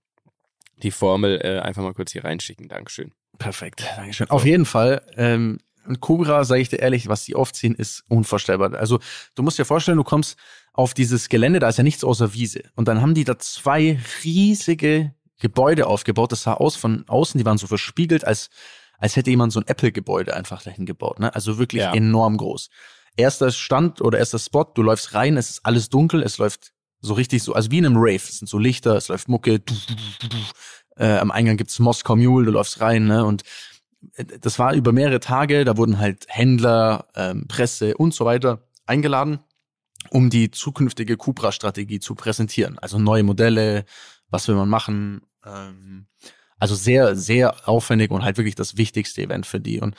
die Formel äh, einfach mal kurz hier reinschicken. Dankeschön. Perfekt, Dankeschön. Auf jeden Fall, ähm, und Cobra, sage ich dir ehrlich, was die aufziehen, ist unvorstellbar. Also du musst dir vorstellen, du kommst auf dieses Gelände, da ist ja nichts außer Wiese. Und dann haben die da zwei riesige Gebäude aufgebaut. Das sah aus von außen, die waren so verspiegelt, als, als hätte jemand so ein Apple-Gebäude einfach dahin gebaut. Ne? Also wirklich Ja. enorm groß. Erster Stand oder erster Spot, du läufst rein, es ist alles dunkel, es läuft so richtig so, also wie in einem Rave. Es sind so Lichter, es läuft Mucke, Äh, am Eingang gibt's Moskau Mule, du läufst rein, ne? Und äh, das war über mehrere Tage, da wurden halt Händler, ähm, Presse und so weiter eingeladen, um die zukünftige Cupra-Strategie zu präsentieren. Also neue Modelle, was will man machen. Ähm, also sehr, sehr aufwendig und halt wirklich das wichtigste Event für die. Und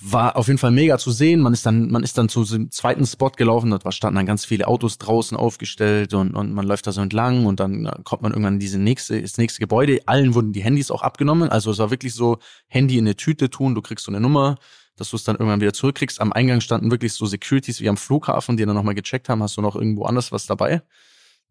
war auf jeden Fall mega zu sehen. Man ist dann, man ist dann zu dem zweiten Spot gelaufen, war- standen dann ganz viele Autos draußen aufgestellt und, und man läuft da so entlang und dann äh, kommt man irgendwann in diese nächste, das nächste Gebäude. Allen wurden die Handys auch abgenommen. Also es war wirklich so, Handy in eine Tüte tun, du kriegst so eine Nummer, dass du es dann irgendwann wieder zurückkriegst. Am Eingang standen wirklich so Securities wie am Flughafen, die dann nochmal gecheckt haben, hast du noch irgendwo anders was dabei?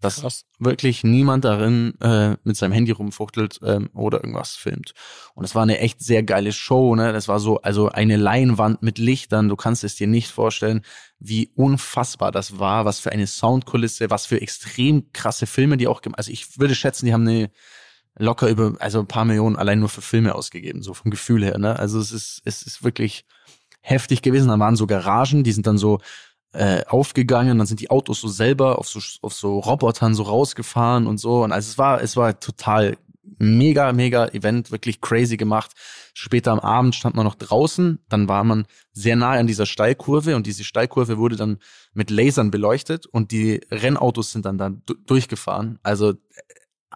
Dass Krass. wirklich niemand darin äh, mit seinem Handy rumfuchtelt ähm, oder irgendwas filmt. Und es war eine echt sehr geile Show, ne? Das war so, also eine Leinwand mit Lichtern. Du kannst es dir nicht vorstellen, wie unfassbar das war, was für eine Soundkulisse, was für extrem krasse Filme die auch gemacht. Also ich würde schätzen, die haben eine locker über, also ein paar Millionen allein nur für Filme ausgegeben, so vom Gefühl her, ne? Also es ist, es ist wirklich heftig gewesen. Da waren so Garagen, die sind dann so äh, aufgegangen, dann sind die Autos so selber auf so auf so Robotern so rausgefahren und so und also es war es war total mega mega Event wirklich crazy gemacht. Später am Abend stand man noch draußen, dann war man sehr nah an dieser Steilkurve und diese Steilkurve wurde dann mit Lasern beleuchtet und die Rennautos sind dann da du- durchgefahren. Also äh,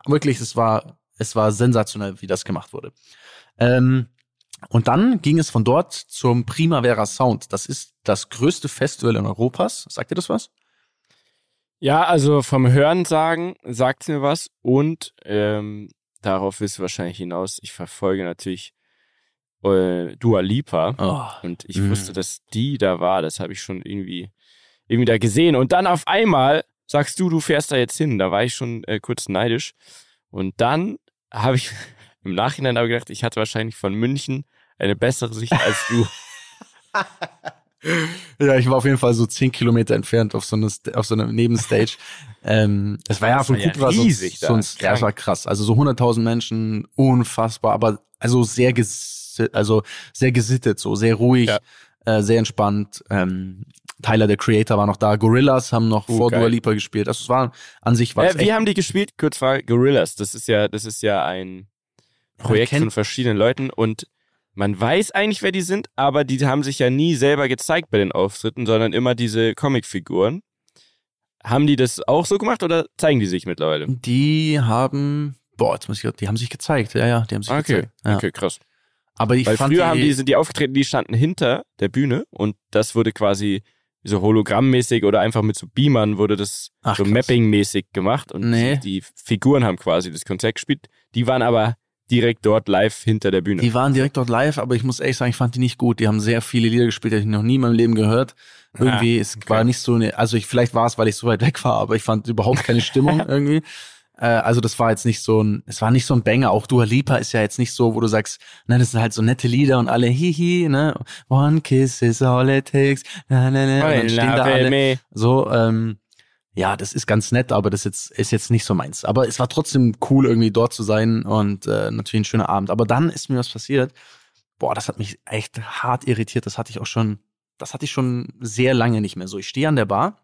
wirklich, es war es war sensationell, wie das gemacht wurde. Ähm, und dann ging es von dort zum Primavera Sound. Das ist das größte Festival in Europas. Sagt ihr das was? Ja, also vom Hörensagen sagt mir was und ähm, darauf willst du wahrscheinlich hinaus. Ich verfolge natürlich äh, Dua Lipa. Oh. Und ich Mm. wusste, dass die da war. Das habe ich schon irgendwie, irgendwie da gesehen. Und dann auf einmal sagst du, du fährst da jetzt hin. Da war ich schon äh, kurz neidisch. Und dann habe ich im Nachhinein aber gedacht, ich hatte wahrscheinlich von München eine bessere Sicht als du. Ja, ich war auf jeden Fall so zehn Kilometer entfernt auf so einer, St- auf so einer Nebenstage. ähm, es war ja von war ja riesig so, so ein, ja, es war krass. Also so 100.000 Menschen, unfassbar, aber also sehr ges also sehr gesittet, so sehr ruhig, Ja. äh, sehr entspannt. Ähm, Tyler, der Creator, war noch da. Gorillas haben noch Oh, vor geil. Dua Lipa gespielt. Also es war an sich war es Äh, wie haben die gespielt? Kurz Frage, Gorillas. Das ist ja, das ist ja ein Projekt von verschiedenen Leuten und man weiß eigentlich, wer die sind, aber die haben sich ja nie selber gezeigt bei den Auftritten, sondern immer diese Comicfiguren. Haben die das auch so gemacht oder zeigen die sich mittlerweile? die haben, boah, jetzt muss ich, die haben sich gezeigt. Ja, ja, die haben sich Okay, gezeigt. Ja. okay, krass. Aber ich Weil fand früher haben die, sind die aufgetreten, die standen hinter der Bühne und das wurde quasi so hologrammmäßig oder einfach mit so Beamern wurde das Ach, so. Mapping-mäßig gemacht und Nee. die Figuren haben quasi das Konzert gespielt. Die waren aber direkt dort live hinter der Bühne. Die waren direkt dort live, aber ich muss ehrlich sagen, ich fand die nicht gut. Die haben sehr viele Lieder gespielt, die ich noch nie in meinem Leben gehört. Irgendwie, es war nicht so eine, also ich, vielleicht war es, weil ich so weit weg war, aber ich fand überhaupt keine Stimmung irgendwie. Äh, also das war jetzt nicht so ein, es war nicht so ein Banger. Auch Dua Lipa ist ja jetzt nicht so, wo du sagst, ne, das sind halt so nette Lieder und alle hihi, ne, one kiss is all it takes, na, na, na, und dann stehen da alle. So, ähm, ja, das ist ganz nett, aber das jetzt, ist jetzt nicht so meins. Aber es war trotzdem cool, irgendwie dort zu sein und äh, natürlich ein schöner Abend. Aber dann ist mir was passiert. Boah, das hat mich echt hart irritiert. Das hatte ich auch schon, das hatte ich schon sehr lange nicht mehr so. Ich stehe an der Bar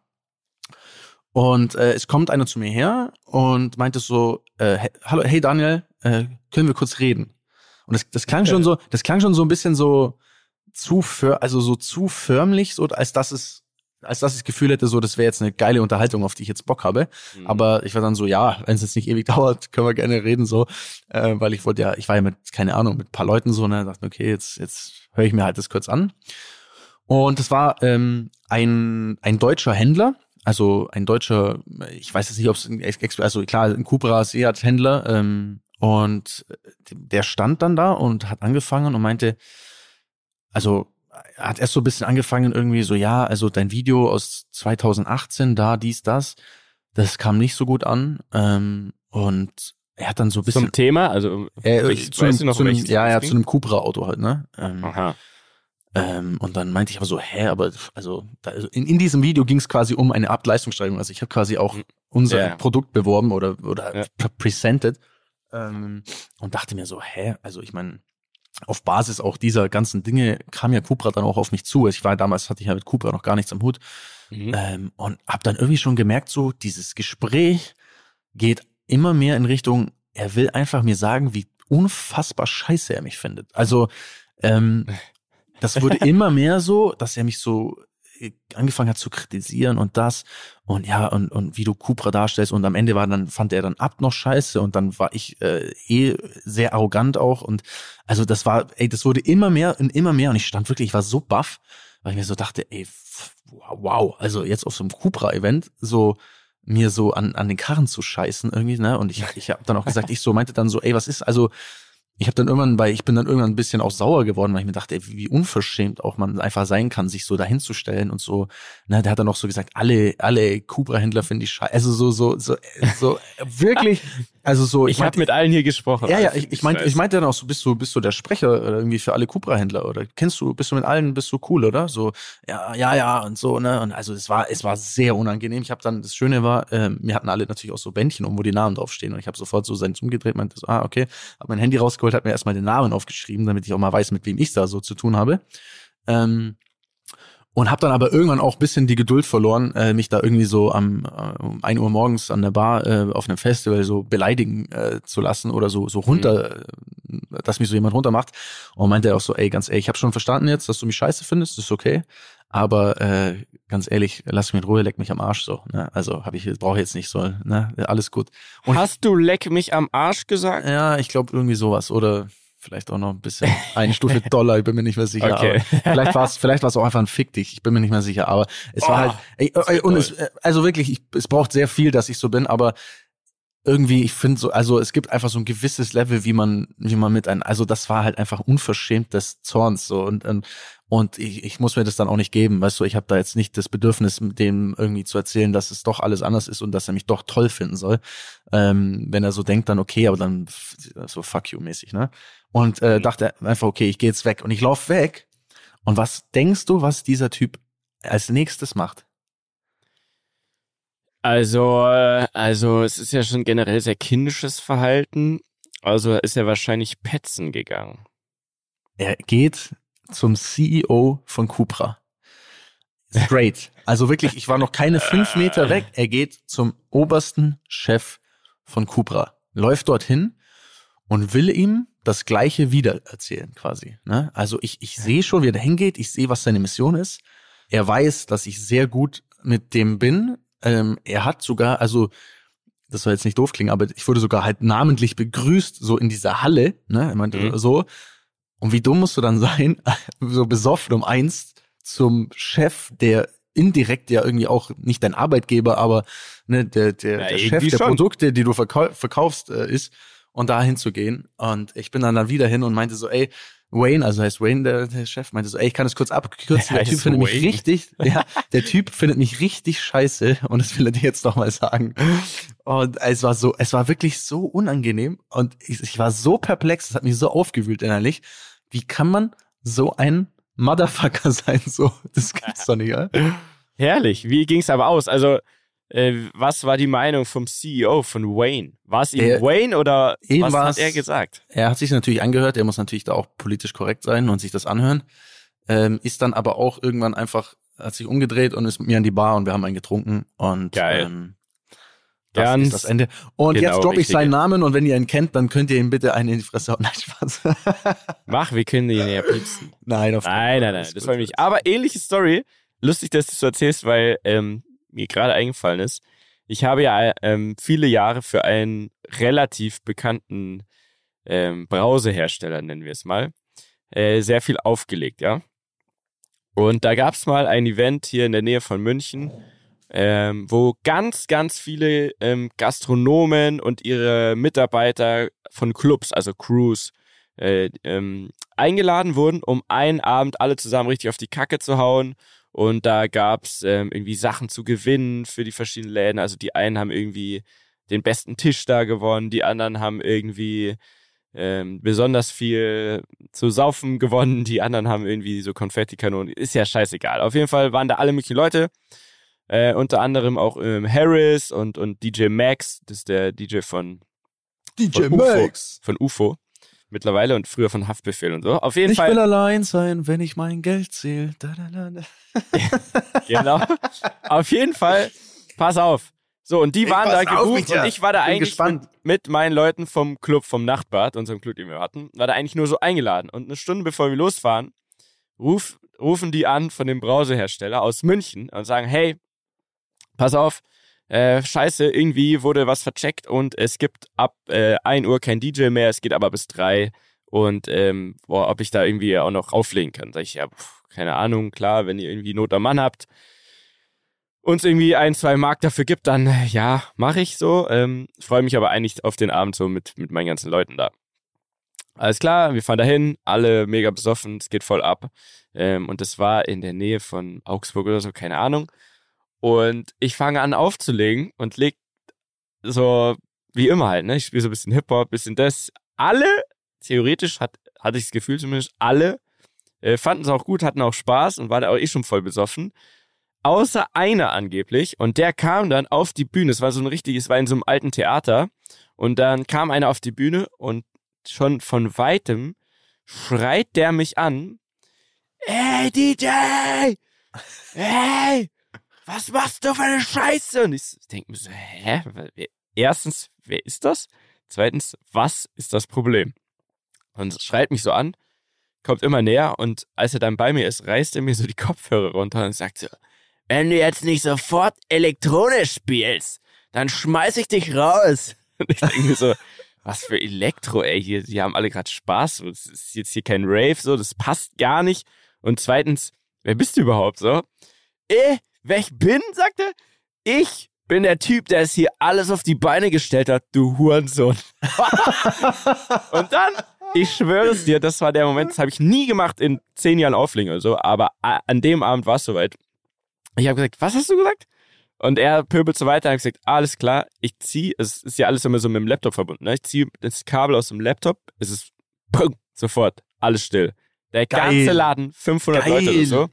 und äh, es kommt einer zu mir her und meinte so, äh, hey, hallo, hey Daniel, äh, können wir kurz reden? Und das, das klang schon so, das klang schon so ein bisschen so zu, för also so zu förmlich, so als dass es als dass ich das Gefühl hätte, so, das wäre jetzt eine geile Unterhaltung, auf die ich jetzt Bock habe. Mhm. Aber ich war dann so, ja, wenn es jetzt nicht ewig dauert, können wir gerne reden, so, äh, weil ich wollte ja, ich war ja mit, keine Ahnung, mit ein paar Leuten so, ne, dachte, okay, jetzt, jetzt höre ich mir halt das kurz an. Und es war ähm, ein, ein deutscher Händler, also ein deutscher, ich weiß jetzt nicht, ob es also klar, ein Cupra Seat Händler, ähm, und der stand dann da und hat angefangen und meinte, also hat erst so ein bisschen angefangen irgendwie so, ja, also dein Video aus 2018, da, dies, das, das kam nicht so gut an. Ähm, und er hat dann so ein bisschen. Zum Thema, also äh, welches- zu einem, weißt noch, zu einem, ja, ja, zu einem Cupra-Auto halt, ne? Ähm, Aha. ähm, und dann meinte ich aber so, hä, aber also, da, also in, in diesem Video ging es quasi um eine Ableistungssteigerung. Also ich habe quasi auch unser Ja. Produkt beworben oder, oder Ja. pre- presented ähm, und dachte mir so, hä, also ich meine, auf Basis auch dieser ganzen Dinge kam ja Cupra dann auch auf mich zu. Ich war damals, hatte ich ja mit Cupra noch gar nichts am Hut Mhm. ähm, und habe dann irgendwie schon gemerkt, so dieses Gespräch geht immer mehr in Richtung, er will einfach mir sagen, wie unfassbar scheiße er mich findet. Also ähm, das wurde immer mehr so, dass er mich so angefangen hat zu kritisieren und das und ja und und wie du Cupra darstellst und am Ende war dann fand er dann ab noch scheiße und dann war ich äh, eh sehr arrogant auch und also das war ey das wurde immer mehr und immer mehr und ich stand wirklich ich war so baff weil ich mir so dachte ey wow also jetzt auf so einem Cupra Event so mir so an an den Karren zu scheißen irgendwie ne? Und ich ich habe dann auch gesagt ich so meinte dann so ey was ist also ich habe dann irgendwann, weil ich bin dann irgendwann ein bisschen auch sauer geworden, weil ich mir dachte, ey, wie unverschämt auch man einfach sein kann, sich so dahinzustellen und so. Ne, der hat dann auch so gesagt, alle, alle Cupra-Händler finde ich scheiße. Also so, so, so, so wirklich, also so. Ich habe meinte- mit allen hier gesprochen. ja, ja, Also, ich, ich meinte, ich meinte dann auch so, bist du, bist du der Sprecher irgendwie für alle Cupra-Händler oder kennst du, bist du mit allen, bist du cool, oder? So, ja, ja, ja und so, ne? Und also es war, es war sehr unangenehm. Ich habe dann, das Schöne war, ähm, mir hatten alle natürlich auch so Bändchen um, wo die Namen draufstehen und ich habe sofort so seins umgedreht, meinte so, ah, okay, hab mein Handy rausgeholt, hab mir erstmal den Namen aufgeschrieben, damit ich auch mal weiß, mit wem ich da so zu tun habe. Ähm, und habe dann aber irgendwann auch ein bisschen die Geduld verloren, äh, mich da irgendwie so am äh, um 1 Uhr morgens an der Bar äh, auf einem Festival so beleidigen äh, zu lassen oder so so runter, äh, dass mich so jemand runtermacht. Und meinte er auch so, ey, ganz ehrlich, ich habe schon verstanden jetzt, dass du mich scheiße findest, ist okay. Aber äh, ganz ehrlich, lass mich in Ruhe, leck mich am Arsch so. Ne? Also habe ich, brauche jetzt nicht so, ne? Alles gut. Und Hast du leck mich am Arsch gesagt? ja, ich glaube irgendwie sowas oder vielleicht auch noch ein bisschen eine Stufe Dollar, ich bin mir nicht mehr sicher. Okay. Vielleicht war es vielleicht war es auch einfach ein Fick dich, ich bin mir nicht mehr sicher, aber es war Oh, halt ey, das ey, wird und toll. es, äh, also wirklich, ich, es braucht sehr viel, dass ich so bin, aber irgendwie, ich finde so, also es gibt einfach so ein gewisses Level, wie man, wie man mit einem, also das war halt einfach unverschämt des Zorns so und und, und ich, ich muss mir das dann auch nicht geben, weißt du, ich habe da jetzt nicht das Bedürfnis, dem irgendwie zu erzählen, dass es doch alles anders ist und dass er mich doch toll finden soll. Ähm, wenn er so denkt, dann okay, aber dann so fuck you mäßig, ne? Und äh, mhm. dachte einfach, okay, ich gehe jetzt weg und ich lauf weg. Und was denkst du, was dieser Typ als nächstes macht? Also, äh, also es ist ja schon generell sehr kindisches Verhalten. Also ist er wahrscheinlich petzen gegangen. Er geht zum CEO von Cupra. Straight. Also wirklich, ich war noch keine fünf Meter weg. Er geht zum obersten Chef von Cupra, läuft dorthin und will ihm das Gleiche wieder erzählen, quasi. Ne? Also ich, ich sehe schon, wie er da hingeht. Ich sehe, was seine Mission ist. Er weiß, dass ich sehr gut mit dem bin. Ähm, er hat sogar, also das soll jetzt nicht doof klingen, aber ich wurde sogar halt namentlich begrüßt, so in dieser Halle, ne? Er meinte mhm. so. Und wie dumm musst du dann sein, so besoffen um eins zum Chef, der indirekt ja irgendwie auch nicht dein Arbeitgeber, aber ne, der, der, ja, der Chef der schon. Produkte, die du verkau verkaufst, äh, ist und da hinzugehen. Und ich bin dann dann wieder hin und meinte so, ey, Wayne, also heißt Wayne, der, der Chef, meinte so, ey, ich kann es kurz abkürzen, der, der Typ findet Wayne. mich richtig, ja, der Typ findet mich richtig scheiße und das will er dir jetzt noch mal sagen. Und es war so, es war wirklich so unangenehm und ich, ich war so perplex, es hat mich so aufgewühlt innerlich. Wie kann man so ein Motherfucker sein, so? Das gibt's doch nicht, ja? Herrlich. Wie ging's aber aus? Also, äh, was war die Meinung vom CEO von Wayne? War es ihm Wayne oder was hat er gesagt? Er hat sich natürlich angehört, er muss natürlich da auch politisch korrekt sein und sich das anhören. Ähm, ist dann aber auch irgendwann einfach, hat sich umgedreht und ist mit mir an die Bar und wir haben einen getrunken und Geil. Ähm, das Ganz ist das Ende. Und genau, jetzt droppe ich seinen Namen und wenn ihr ihn kennt, dann könnt ihr ihm bitte einen in die Fresse hauen. Nein, Spaß. Mach, wir können ihn ja piepsen. Nein, auf Nein, nein, nein, das war nicht. Aber ähnliche Story. Lustig, dass du es erzählst, weil ähm, mir gerade eingefallen ist. Ich habe ja ähm, viele Jahre für einen relativ bekannten ähm, Brausehersteller, nennen wir es mal, äh, sehr viel aufgelegt, ja. Und da gab es mal ein Event hier in der Nähe von München, ähm, wo ganz, ganz viele ähm, Gastronomen und ihre Mitarbeiter von Clubs, also Crews, äh, ähm, eingeladen wurden, um einen Abend alle zusammen richtig auf die Kacke zu hauen und da gab's ähm, irgendwie Sachen zu gewinnen für die verschiedenen Läden. Also die einen haben irgendwie den besten Tisch da gewonnen, die anderen haben irgendwie ähm, besonders viel zu saufen gewonnen, die anderen haben irgendwie so Konfettikanonen. Ist ja scheißegal. Auf jeden Fall waren da alle möglichen Leute. Äh, unter anderem auch ähm, Harris und, und DJ Max, das ist der DJ von, DJ von Max. UFO, von UFO mittlerweile und früher von Haftbefehl und so. Auf jeden ich Fall. Ich will allein sein, wenn ich mein Geld zähle. genau. Auf jeden Fall, pass auf. So, und die ich waren da gebucht und ich war da Bin eigentlich mit, mit, meinen Leuten vom Club, vom Nachtbad, unserem Club, den wir hatten, war da eigentlich nur so eingeladen. Und eine Stunde bevor wir losfahren, ruf, rufen die an von dem Brausehersteller aus München und sagen, hey, pass auf, äh, scheiße, irgendwie wurde was vercheckt und es gibt ab äh, 1 Uhr kein DJ mehr, es geht aber bis 3 und ähm, boah, ob ich da irgendwie auch noch auflegen kann. Sag ich, ja, pf, keine Ahnung, klar, wenn ihr irgendwie Not am Mann habt, uns irgendwie ein, zwei Mark dafür gibt, dann ja, mache ich so. Ähm, Freue mich aber eigentlich auf den Abend so mit, mit meinen ganzen Leuten da. Alles klar, wir fahren dahin, alle mega besoffen, es geht voll ab. Ähm, und das war in der Nähe von Augsburg oder so, keine Ahnung. Und ich fange an aufzulegen und leg so wie immer halt, ne? Ich spiele so ein bisschen Hip-Hop, bisschen das. Alle, theoretisch hat, hatte ich das Gefühl zumindest, alle äh, fanden es auch gut, hatten auch Spaß und war da auch eh schon voll besoffen. Außer einer angeblich. Und der kam dann auf die Bühne. Es war so ein richtiges, es war in so einem alten Theater. Und dann kam einer auf die Bühne und schon von weitem schreit der mich an. Ey, DJ! Hey! Was machst du für eine Scheiße? Und ich denke mir so, hä? Erstens, wer ist das? Zweitens, was ist das Problem? Und schreit mich so an, kommt immer näher und als er dann bei mir ist, reißt er mir so die Kopfhörer runter und sagt so, wenn du jetzt nicht sofort elektronisch spielst, dann schmeiß ich dich raus. Und ich denke mir so, was für Elektro, ey, hier, die haben alle gerade Spaß, es ist jetzt hier kein Rave, so, das passt gar nicht. Und zweitens, wer bist du überhaupt so? Eh, wer ich bin, sagte, ich bin der Typ, der es hier alles auf die Beine gestellt hat, du Hurensohn. und dann, ich schwöre es dir, das war der Moment, das habe ich nie gemacht in zehn Jahren Auflegen oder so, aber an dem Abend war es soweit. Ich habe gesagt, was hast du gesagt? Und er pöbelt so weiter und hat gesagt, alles klar, ich ziehe, es ist ja alles immer so mit dem Laptop verbunden, ne? ich ziehe das Kabel aus dem Laptop, es ist pum, sofort, alles still. Der Geil. ganze Laden, 500 Leute oder Geil. so,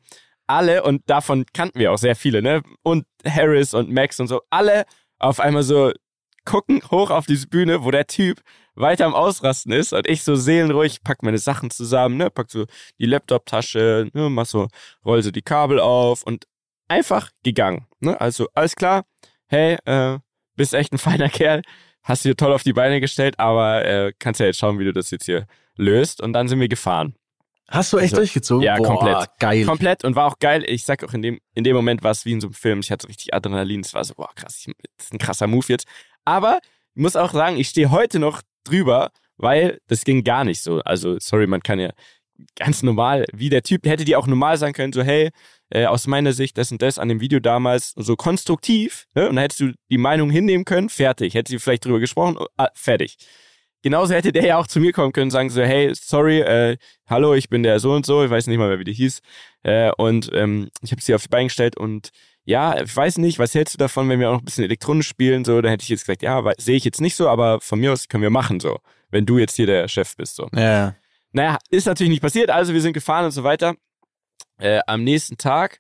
alle, und davon kannten wir auch sehr viele, ne? Und Harris und Max und so, alle auf einmal so gucken hoch auf diese Bühne, wo der Typ weiter am Ausrasten ist und ich so seelenruhig pack meine Sachen zusammen, ne? Pack so die Laptop-Tasche, ne? Mach so, roll so die Kabel auf und einfach gegangen, ne? Also, alles klar, hey, äh, bist echt ein feiner Kerl, hast dir toll auf die Beine gestellt, aber äh, kannst ja jetzt schauen, wie du das jetzt hier löst. Und dann sind wir gefahren. Hast du echt Also, durchgezogen? ja, Boah, komplett. Geil. Komplett und war auch geil. Ich sag auch in dem, in dem Moment war es wie in so einem Film. Ich hatte richtig Adrenalin. Es war so, boah, krass, ich, das ist ein krasser Move jetzt. Aber ich muss auch sagen, ich stehe heute noch drüber, weil das ging gar nicht so. Also, sorry, man kann ja ganz normal, wie der Typ, hätte die auch normal sagen können, so, hey, äh, aus meiner Sicht das und das an dem Video damals, so konstruktiv, ne? Und dann hättest du die Meinung hinnehmen können, fertig. Hätte sie vielleicht drüber gesprochen, ah, fertig. Genauso hätte der ja auch zu mir kommen können und sagen so, hey, sorry, äh, hallo, ich bin der so und so, ich weiß nicht mal mehr, wie der hieß. Äh, und ähm, ich habe sie auf die Beine gestellt und ja, ich weiß nicht, was hältst du davon, wenn wir auch noch ein bisschen elektronisch spielen? So, dann hätte ich jetzt gesagt, ja, sehe ich jetzt nicht so, aber von mir aus können wir machen so, wenn du jetzt hier der Chef bist. So. Ja. Naja, ist natürlich nicht passiert, also wir sind gefahren und so weiter. Äh, am nächsten Tag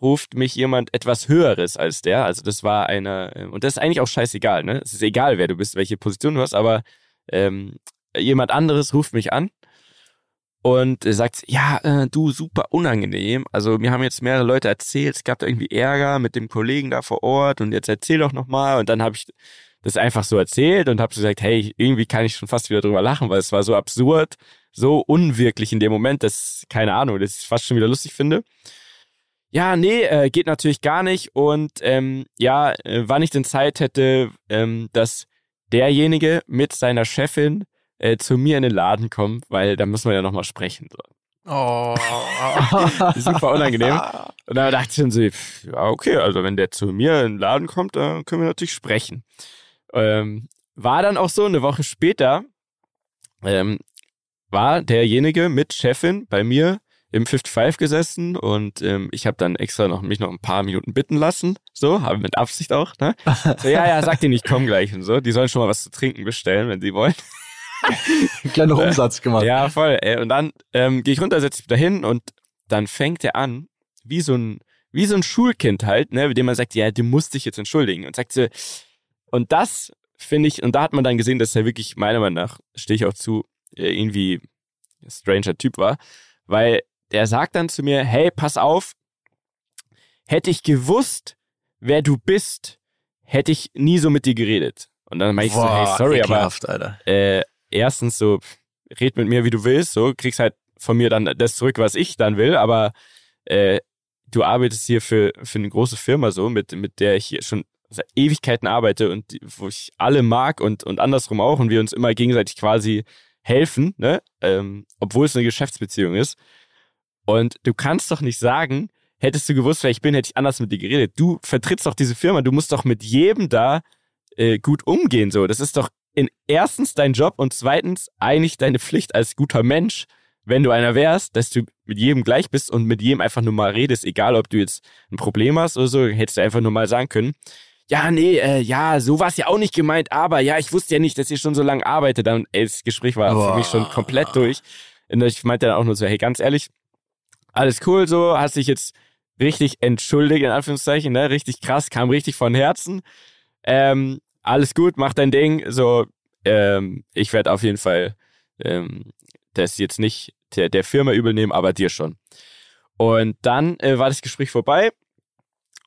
ruft mich jemand etwas Höheres als der. Also das war eine, äh, und das ist eigentlich auch scheißegal, ne? Es ist egal, wer du bist, welche Position du hast, aber ähm, jemand anderes ruft mich an und sagt, ja, äh, du, super unangenehm. Also mir haben jetzt mehrere Leute erzählt, es gab da irgendwie Ärger mit dem Kollegen da vor Ort und jetzt erzähl doch nochmal. Und dann habe ich das einfach so erzählt und habe gesagt, hey, irgendwie kann ich schon fast wieder drüber lachen, weil es war so absurd, so unwirklich in dem Moment, dass, keine Ahnung, dass ich es fast schon wieder lustig finde. Ja, nee, äh, geht natürlich gar nicht. Und ähm, ja, äh, wann ich denn Zeit hätte, ähm, dass derjenige mit seiner Chefin äh, zu mir in den Laden kommt, weil da müssen wir ja nochmal sprechen. So. Oh. Super unangenehm. Und da dachte ich dann so, pff, ja, okay, also wenn der zu mir in den Laden kommt, dann können wir natürlich sprechen. Ähm, war dann auch so, eine Woche später ähm, war derjenige mit Chefin bei mir im 55 gesessen und ähm, ich habe dann extra noch mich noch ein paar Minuten bitten lassen, so, habe mit Absicht auch, ne? So, ja, ja, sag denen, ich komm gleich und so. Die sollen schon mal was zu trinken bestellen, wenn sie wollen. Kleiner Umsatz gemacht. Ja, voll. Ey. Und dann ähm, gehe ich runter, setze mich da hin und dann fängt er an, wie so ein, wie so ein Schulkind halt, ne, mit dem man sagt, ja, du musst dich jetzt entschuldigen. Und sagt so, und das finde ich, und da hat man dann gesehen, dass er wirklich, meiner Meinung nach, stehe ich auch zu, äh, irgendwie ein stranger Typ war, weil der sagt dann zu mir, hey, pass auf, hätte ich gewusst, wer du bist, hätte ich nie so mit dir geredet. Und dann meinte ich so, hey, sorry, aber ekelhaft, Alter. äh, erstens so, red mit mir, wie du willst, so, kriegst halt von mir dann das zurück, was ich dann will, aber äh, du arbeitest hier für, für eine große Firma so, mit, mit der ich hier schon seit Ewigkeiten arbeite und die, wo ich alle mag und, und andersrum auch und wir uns immer gegenseitig quasi helfen, ne? Ähm, obwohl es eine Geschäftsbeziehung ist. Und du kannst doch nicht sagen, hättest du gewusst, wer ich bin, hätte ich anders mit dir geredet. Du vertrittst doch diese Firma, du musst doch mit jedem da äh, gut umgehen. So, das ist doch in erstens dein Job und zweitens eigentlich deine Pflicht als guter Mensch, wenn du einer wärst, dass du mit jedem gleich bist und mit jedem einfach nur mal redest, egal ob du jetzt ein Problem hast oder so, hättest du einfach nur mal sagen können. Ja, nee, äh, ja, so war es ja auch nicht gemeint, aber ja, ich wusste ja nicht, dass ihr schon so lange arbeitet. Dann, ey, das Gespräch war für mich schon komplett durch. Und ich meinte dann auch nur so, hey, ganz ehrlich, alles cool so, hast dich jetzt richtig entschuldigt, in Anführungszeichen, ne? Richtig krass, kam richtig von Herzen. Ähm, alles gut, mach dein Ding. So, ähm, ich werde auf jeden Fall ähm, das jetzt nicht der, der Firma übel nehmen, aber dir schon. Und dann äh, war das Gespräch vorbei.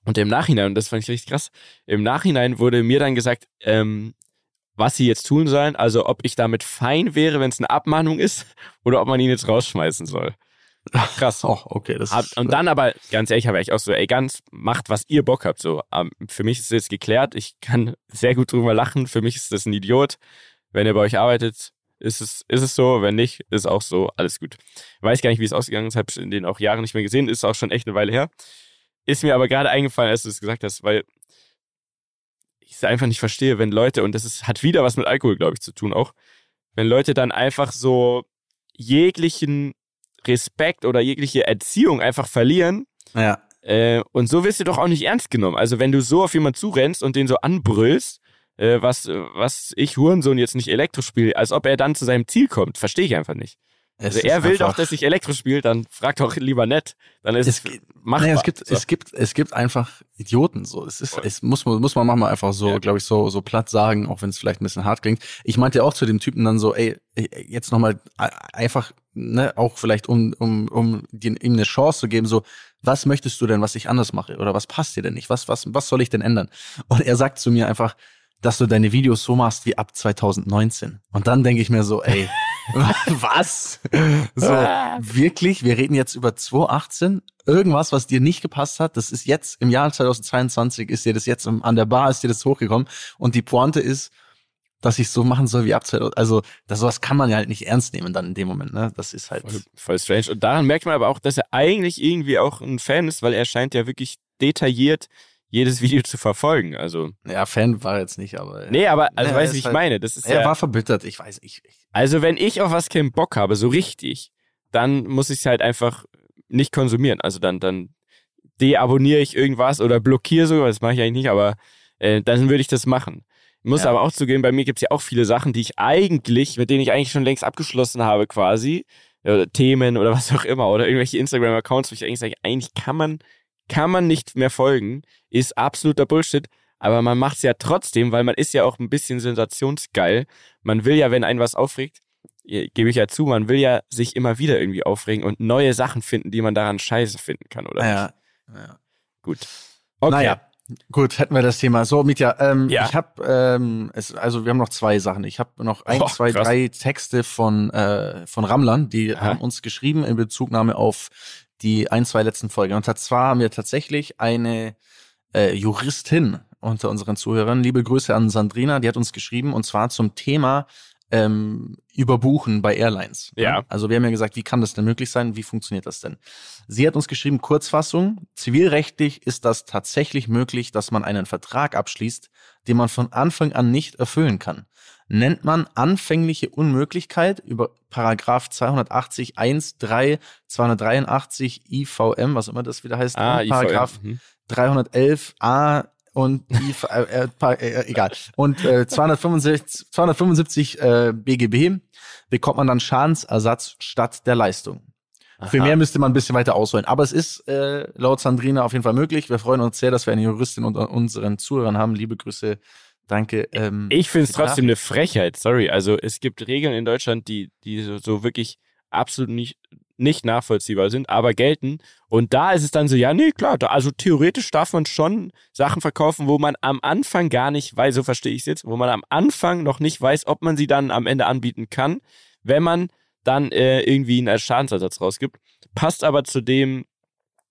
Und im Nachhinein, und das fand ich richtig krass, im Nachhinein wurde mir dann gesagt, ähm, was sie jetzt tun sollen, also ob ich damit fein wäre, wenn es eine Abmahnung ist, oder ob man ihn jetzt rausschmeißen soll. Krass. Oh, okay. Das Hab, und dann aber, ganz ehrlich, habe ich auch so, ey, ganz, macht, was ihr Bock habt. So, ähm, für mich ist es jetzt geklärt. Ich kann sehr gut drüber lachen. Für mich ist das ein Idiot. Wenn ihr bei euch arbeitet, ist es, ist es so. Wenn nicht, ist auch so. Alles gut. Weiß gar nicht, wie es ausgegangen ist. Habe in den auch Jahren nicht mehr gesehen. Ist auch schon echt eine Weile her. Ist mir aber gerade eingefallen, als du es gesagt hast, weil ich es einfach nicht verstehe, wenn Leute, und das ist, hat wieder was mit Alkohol, glaube ich, zu tun auch, wenn Leute dann einfach so jeglichen Respekt oder jegliche Erziehung einfach verlieren. Ja. Äh, und so wirst du doch auch nicht ernst genommen. Also wenn du so auf jemanden zurennst und den so anbrüllst, äh, was, was ich Hurensohn jetzt nicht Elektro spiele, als ob er dann zu seinem Ziel kommt, verstehe ich einfach nicht. Es Also er will doch, dass ich Elektro spiele, dann frag doch lieber nett. Dann ist es, es machbar. naja, es gibt, so. es gibt, es gibt einfach Idioten so. Es ist, Voll. es muss man, muss man manchmal einfach so, Ja. glaube ich, so, so platt sagen, auch wenn es vielleicht ein bisschen hart klingt. Ich meinte auch zu dem Typen dann so, ey, jetzt nochmal einfach, ne, auch vielleicht um, um, um dir- ihm eine Chance zu geben, so, was möchtest du denn, was ich anders mache? Oder was passt dir denn nicht? Was, was, was soll ich denn ändern? Und er sagt zu mir einfach, dass du deine Videos so machst wie ab 2019. Und dann denke ich mir so, ey, was? So, wirklich? Wir reden jetzt über 2018? Irgendwas, was dir nicht gepasst hat, das ist jetzt im Jahr 2022, ist dir das jetzt an der Bar, ist dir das hochgekommen. Und die Pointe ist, dass ich so machen soll wie ab 2000. Also, das, sowas kann man ja halt nicht ernst nehmen dann in dem Moment, ne? Das ist halt. Voll, voll strange. Und daran merkt man aber auch, dass er eigentlich irgendwie auch ein Fan ist, weil er scheint ja wirklich detailliert jedes Video zu verfolgen. Also, Ja, Fan war jetzt nicht, aber. nee, aber, also, Ja, weißt du, ich halt- meine? Das ist er ja, war verbittert, ich weiß, ich. ich also, wenn ich auf was keinen Bock habe, so richtig, dann muss ich es halt einfach nicht konsumieren. Also, dann, dann deabonniere ich irgendwas oder blockiere sogar, das mache ich eigentlich nicht, aber äh, dann würde ich das machen. Muss Ja. aber auch zugeben, bei mir gibt es ja auch viele Sachen, die ich eigentlich, mit denen ich eigentlich schon längst abgeschlossen habe, quasi. Oder Themen oder was auch immer. Oder irgendwelche Instagram-Accounts, wo ich eigentlich sage, eigentlich kann man, kann man nicht mehr folgen. Ist absoluter Bullshit. Aber man macht es ja trotzdem, weil man ist ja auch ein bisschen sensationsgeil. Man will ja, wenn einen was aufregt, gebe ich ja zu, man will ja sich immer wieder irgendwie aufregen und neue Sachen finden, die man daran scheiße finden kann, oder? nicht? ja, ja. Gut. Okay. Naja, gut, hätten wir das Thema. So, Mitya, ähm, Ja. ich habe, ähm, es, also wir haben noch zwei Sachen. Ich habe noch ein, Oh, zwei, krass. drei Texte von, äh, von Rammlern, die Aha. haben uns geschrieben in Bezugnahme auf die ein, zwei letzten Folgen. Und zwar haben wir tatsächlich eine äh, Juristin unter unseren Zuhörern. Liebe Grüße an Sandrina, die hat uns geschrieben und zwar zum Thema ähm, Überbuchen bei Airlines. Ja. Also wir haben ja gesagt, wie kann das denn möglich sein? Wie funktioniert das denn? Sie hat uns geschrieben, Kurzfassung, zivilrechtlich ist das tatsächlich möglich, dass man einen Vertrag abschließt, den man von Anfang an nicht erfüllen kann. Nennt man anfängliche Unmöglichkeit über Paragraph 280 1 3 283 IVM, was immer das wieder heißt, Ah, und Paragraph IVM. Mhm. 311 A und IV, äh, äh, äh, egal. Und äh, 275, 275 äh, BGB bekommt man dann Schadensersatz statt der Leistung. Für Aha. mehr müsste man ein bisschen weiter ausholen. Aber es ist äh, laut Sandrina auf jeden Fall möglich. Wir freuen uns sehr, dass wir eine Juristin unter unseren Zuhörern haben. Liebe Grüße. Danke. Ähm, Ich finde es trotzdem eine Frechheit, sorry. Also es gibt Regeln in Deutschland, die, die so, so wirklich absolut nicht, nicht nachvollziehbar sind, aber gelten. Und da ist es dann so, ja, nee, klar, da, also theoretisch darf man schon Sachen verkaufen, wo man am Anfang gar nicht weiß, so verstehe ich es jetzt, wo man am Anfang noch nicht weiß, ob man sie dann am Ende anbieten kann, wenn man dann äh, irgendwie einen Schadensersatz rausgibt. Passt aber zu dem,